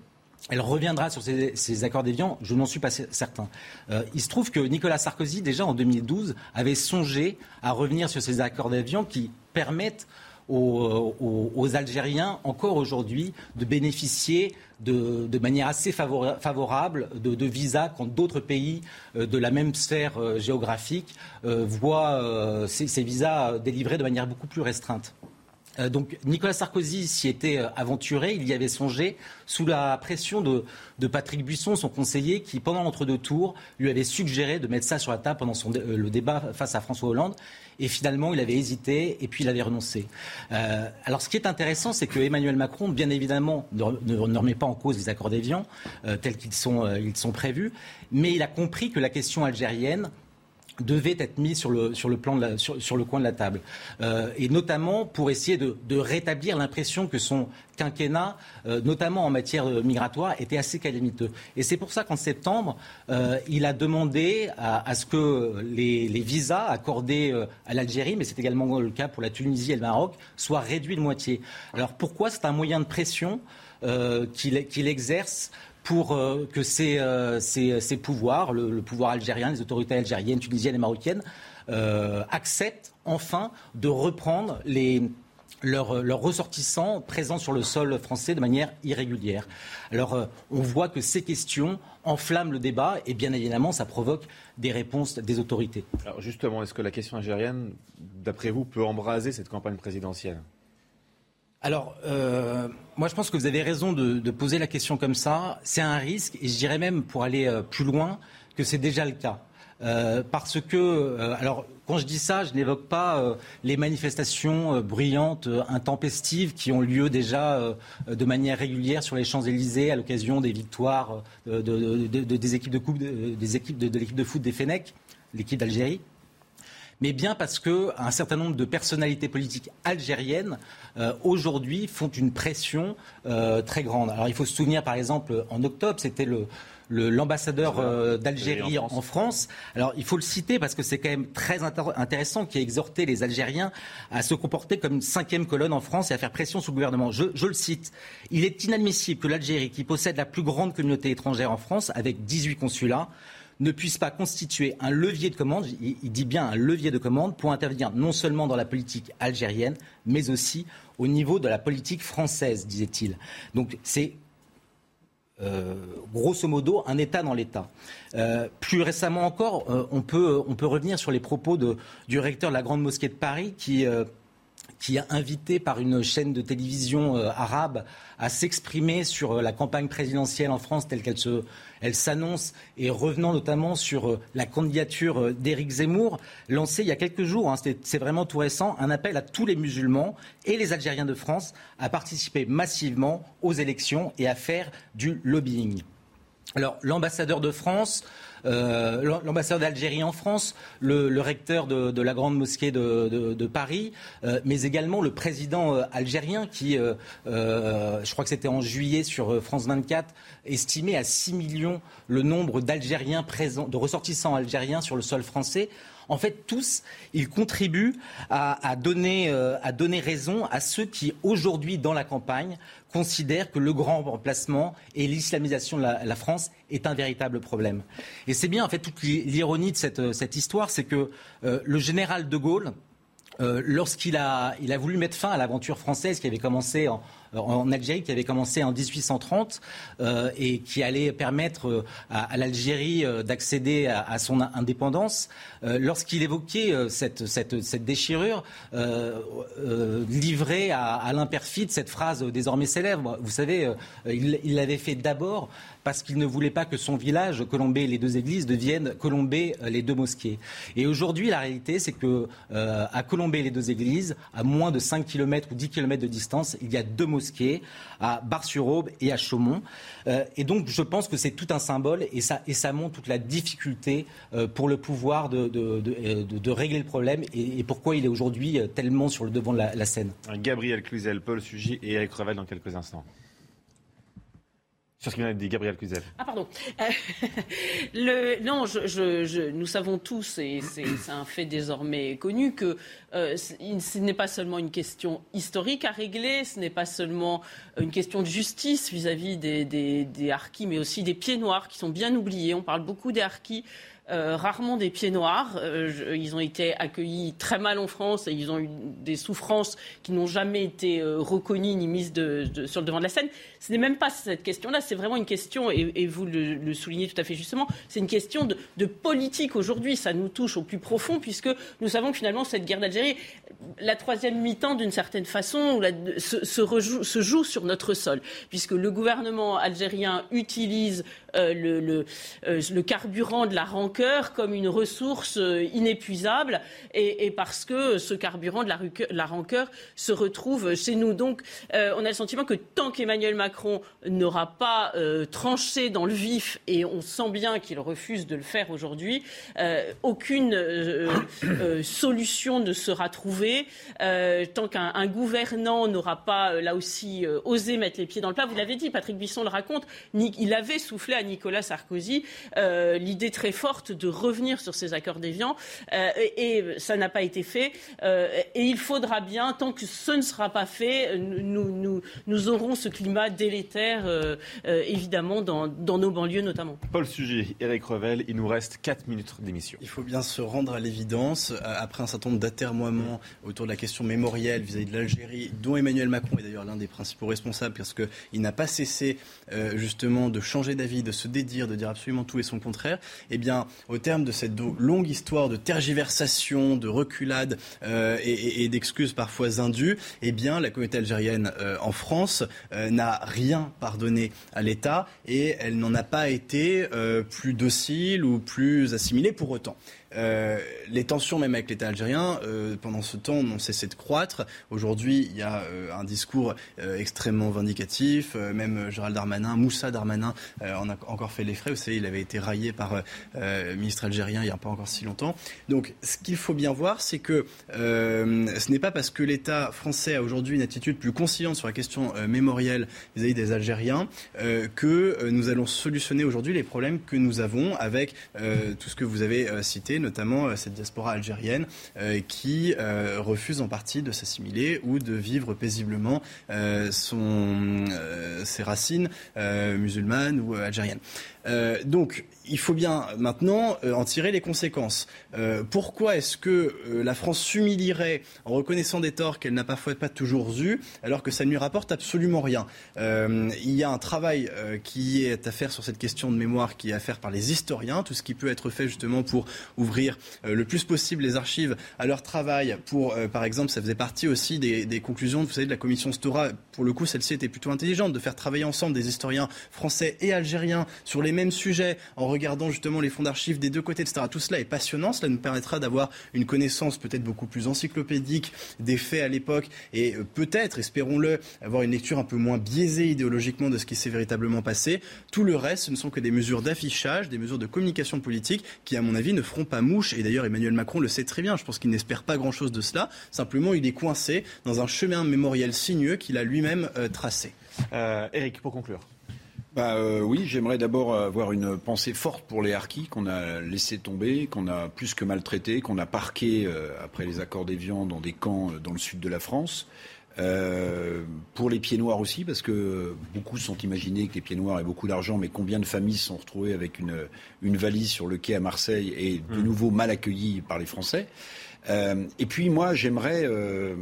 elle reviendra sur ces, accords d'Évian? Je n'en suis pas certain. Euh, il se trouve que Nicolas Sarkozy, déjà en 2012, avait songé à revenir sur ces accords d'Évian qui permettent aux, Algériens, encore aujourd'hui, de bénéficier de, manière assez favorable de, visas quand d'autres pays de la même sphère géographique voient ces visas délivrés de manière beaucoup plus restreinte. Euh, donc Nicolas Sarkozy s'y était euh, aventuré, il y avait songé, sous la pression de, Patrick Buisson, son conseiller, qui pendant l'entre-deux tours lui avait suggéré de mettre ça sur la table pendant euh, le débat face à François Hollande. Et finalement, il avait hésité et puis il avait renoncé. alors, ce qui est intéressant, c'est que Emmanuel Macron, bien évidemment, ne, remet pas en cause les accords d'Évian tels qu'ils sont, ils sont prévus, mais il a compris que la question algérienne devait être mis sur le, sur le, plan de sur, le coin de la table. Euh, et notamment pour essayer de, rétablir l'impression que son quinquennat, euh, notamment en matière migratoire, était assez calamiteux. Et c'est pour ça qu'en septembre, euh, il a demandé à, ce que les, visas accordés à l'Algérie, mais c'est également le cas pour la Tunisie et le Maroc, soient réduits de moitié. Alors pourquoi C'est un moyen de pression qu'il exerce pour euh, que ces, euh, pouvoirs, le, pouvoir algérien, les autorités algériennes, tunisiennes et marocaines, euh, acceptent enfin de reprendre leurs, leurs, ressortissants présents sur le sol français de manière irrégulière. Alors, on voit que ces questions enflamment le débat et bien évidemment, ça provoque des réponses des autorités. Alors justement, est-ce que la question algérienne, d'après vous, peut embraser cette campagne présidentielle? Alors, euh, moi je pense que vous avez raison de, poser la question comme ça. C'est un risque, et je dirais même, pour aller euh, plus loin, que c'est déjà le cas. Euh, parce que, alors, quand je dis ça, je n'évoque pas les manifestations bruyantes, intempestives, qui ont lieu déjà de manière régulière sur les Champs-Élysées à l'occasion des victoires des équipes de des équipes de, l'équipe de foot des Fenech, l'équipe d'Algérie mais bien parce qu'un certain nombre de personnalités politiques algériennes euh, aujourd'hui font une pression euh, très grande. Alors il faut se souvenir par exemple en octobre, c'était le l'ambassadeur euh, d'Algérie en, France. Alors il faut le citer parce que c'est quand même très intéressant qui a exhorté les Algériens à se comporter comme une cinquième colonne en France et à faire pression sur le gouvernement. Je, je le cite. Il est inadmissible que l'Algérie, qui possède la plus grande communauté étrangère en France, avec 18 consulats, ne puisse pas constituer un levier de commande, il, dit bien un levier de commande, pour intervenir non seulement dans la politique algérienne, mais aussi au niveau de la politique française, disait-il. Donc c'est euh, grosso modo un État dans l'État. Euh, plus récemment encore, euh, on, peut, revenir sur les propos du recteur de la Grande Mosquée de Paris qui qui a invité par une chaîne de télévision euh, arabe à s'exprimer sur euh, la campagne présidentielle en France telle qu'elle s'annonce et revenant notamment sur euh, la candidature d'Éric Zemmour, lancée il y a quelques jours, hein, c'est vraiment tout récent, un appel à tous les musulmans et les Algériens de France à participer massivement aux élections et à faire du lobbying. Alors l'ambassadeur de France euh, l'ambassadeur d'Algérie en France, le, recteur de, la grande mosquée de, Paris, euh, mais également le président euh, algérien qui, je crois que c'était en juillet sur France 24, estimait à 6 millions le nombre d'Algériens présents, de ressortissants algériens sur le sol français. En fait, tous, ils contribuent à, donner, à donner raison à ceux qui, aujourd'hui, dans la campagne, considèrent que le grand remplacement et l'islamisation de la, France est un véritable problème. Et c'est bien, en fait, toute l'ironie de cette, cette histoire, c'est que euh, le général de Gaulle, euh, lorsqu'il a, a voulu mettre fin à l'aventure française qui avait commencé en, en Algérie qui avait commencé en 1830 euh, et qui allait permettre euh, à, l'Algérie euh, d'accéder à, son indépendance. Lorsqu'il évoquait cette, cette, cette déchirure, livré à, l'imperfide cette phrase désormais célèbre. Vous savez, il l'avait fait d'abord parce qu'il ne voulait pas que son village, Colombé les deux églises, deviennent Colombé les deux mosquées. Et aujourd'hui, la réalité, c'est que à Colombé les deux églises, à moins de 5 km ou 10 km de distance, il y a deux mosquées à Bar-sur-Aube et à Chaumont. Euh, et donc, je pense que c'est tout un symbole et ça, montre toute la difficulté euh, pour le pouvoir de, de, régler le problème et, pourquoi il est aujourd'hui euh, tellement sur le devant de la, scène. Gabriel Cluzel, Paul Sugy et Eric Revel dans quelques instants. Sur ce qu'il dit Gabriel Cluzel. Ah pardon. le, non, nous savons tous, et c'est un fait désormais connu, que euh, ce n'est pas seulement une question historique à régler, ce n'est pas seulement une question de justice vis-à-vis des, des, mais aussi des pieds noirs qui sont bien oubliés. On parle beaucoup des harkis. Euh, rarement des pieds noirs. Euh, ils ont été accueillis très mal en France et ils ont eu des souffrances qui n'ont jamais été reconnues ni mises sur le devant de la scène. Ce n'est même pas cette question-là, c'est vraiment une question, et, vous le, soulignez tout à fait justement, c'est une question de, politique aujourd'hui. Ça nous touche au plus profond puisque nous savons que finalement cette guerre d'Algérie la troisième mi-temps, d'une certaine façon, se, joue sur notre sol, puisque le gouvernement algérien utilise euh, euh, le, carburant de la rancœur comme une ressource euh, inépuisable, et, parce que ce carburant de la, rancœur se retrouve chez nous. Donc, on a le sentiment que tant qu'Emmanuel Macron n'aura pas tranché dans le vif, et on sent bien qu'il refuse de le faire aujourd'hui, aucune solution ne se sera trouvé. Euh, tant qu'un gouvernant n'aura pas, euh, là aussi, euh, osé mettre les pieds dans le plat, vous l'avez dit, Patrick Bisson le raconte, il avait soufflé à Nicolas Sarkozy l'idée très forte de revenir sur ces accords d'Évian, et, ça n'a pas été fait. et il faudra bien, tant que ce ne sera pas fait, nous, nous, nous aurons ce climat délétère, évidemment, dans, dans, nos banlieues notamment. Paul Sujet, Eric Revel, il nous reste 4 minutes d'émission. Il faut bien se rendre à l'évidence, après un certain nombre d'atermoiements autour de la question mémorielle vis-à-vis de l'Algérie, dont Emmanuel Macron est d'ailleurs l'un des principaux responsables, parce qu'il n'a pas cessé euh, justement de changer d'avis, de se dédire, de dire absolument tout et son contraire, eh bien, au terme de cette longue histoire de tergiversation, de reculade et, d'excuses parfois indues, eh bien, la communauté algérienne en France n'a rien pardonné à l'État et elle n'en a pas été plus docile ou plus assimilée pour autant. Euh, les tensions même avec l'État algérien, euh, pendant ce temps, n'ont cessé de croître. Aujourd'hui, il y a euh, un discours extrêmement vindicatif. même Gérald Darmanin, Moussa Darmanin, en a encore fait les frais. Vous savez, il avait été raillé par le ministre algérien il n'y a pas encore si longtemps. Donc, ce qu'il faut bien voir, c'est que ce n'est pas parce que l'État français a aujourd'hui une attitude plus conciliante sur la question mémorielle vis-à-vis des Algériens que nous allons solutionner aujourd'hui les problèmes que nous avons avec tout ce que vous avez cité notamment euh, cette diaspora algérienne euh, qui euh, refuse en partie de s'assimiler ou de vivre paisiblement son, ses racines musulmanes ou algériennes. Donc, il faut bien maintenant en tirer les conséquences. pourquoi est-ce que la France s'humilierait en reconnaissant des torts qu'elle n'a parfois pas toujours eus, alors que ça ne lui rapporte absolument rien? Il y a un travail qui est à faire sur cette question de mémoire, qui est à faire par les historiens, tout ce qui peut être fait justement pour ouvrir euh, le plus possible les archives à leur travail. Pour, euh, par exemple, ça faisait partie aussi des, conclusions, vous savez, de la commission Stora. Pour le coup, celle-ci était plutôt intelligente de faire travailler ensemble des historiens français et algériens sur les mêmes sujets en regardant justement les fonds d'archives des deux côtés, etc. Tout cela est passionnant. Cela nous permettra d'avoir une connaissance peut-être beaucoup plus encyclopédique des faits à l'époque et euh, peut-être, espérons-le, avoir une lecture un peu moins biaisée idéologiquement de ce qui s'est véritablement passé. Tout le reste, ce ne sont que des mesures d'affichage, des mesures de communication politique qui, à mon avis, ne feront pas mouche. Et d'ailleurs, Emmanuel Macron le sait très bien. Je pense qu'il n'espère pas grand-chose de cela. Simplement, il est coincé dans un chemin mémoriel sinueux qu'il a lui-même euh, tracé. Euh, Eric, pour conclure. Bah, euh, oui, j'aimerais d'abord avoir une pensée forte pour les harkis qu'on a laissé tomber, qu'on a plus que maltraités, qu'on a parqués après les accords d'Évian dans des camps dans le sud de la France. Euh, pour les pieds noirs aussi, parce que beaucoup sont imaginés que les pieds noirs aient beaucoup d'argent, mais combien de familles sont retrouvées avec une, une valise sur le quai à Marseille et de mm. nouveau mal accueillies par les Français euh, Et puis moi, j'aimerais euh,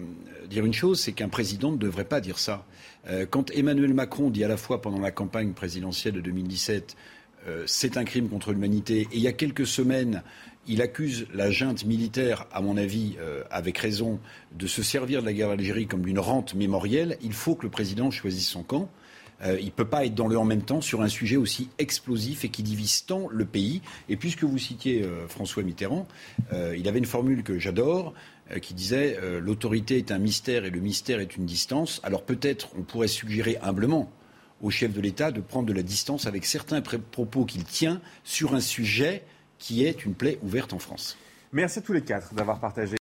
dire une chose, c'est qu'un président ne devrait pas dire ça. quand Emmanuel Macron dit à la fois pendant la campagne présidentielle de 2017 c'est un crime contre l'humanité. Et il y a quelques semaines, il accuse la junte militaire, à mon avis, euh, avec raison, de se servir de la guerre d'Algérie comme d'une rente mémorielle. Il faut que le président choisisse son camp. Euh, il ne peut pas être dans le en même temps sur un sujet aussi explosif et qui divise tant le pays. Et puisque vous citiez euh, François Mitterrand, il avait une formule que j'adore qui disait l'autorité est un mystère et le mystère est une distance. Alors peut-être on pourrait suggérer humblement au chef de l'État de prendre de la distance avec certains propos qu'il tient sur un sujet qui est une plaie ouverte en France. Merci à tous les quatre d'avoir partagé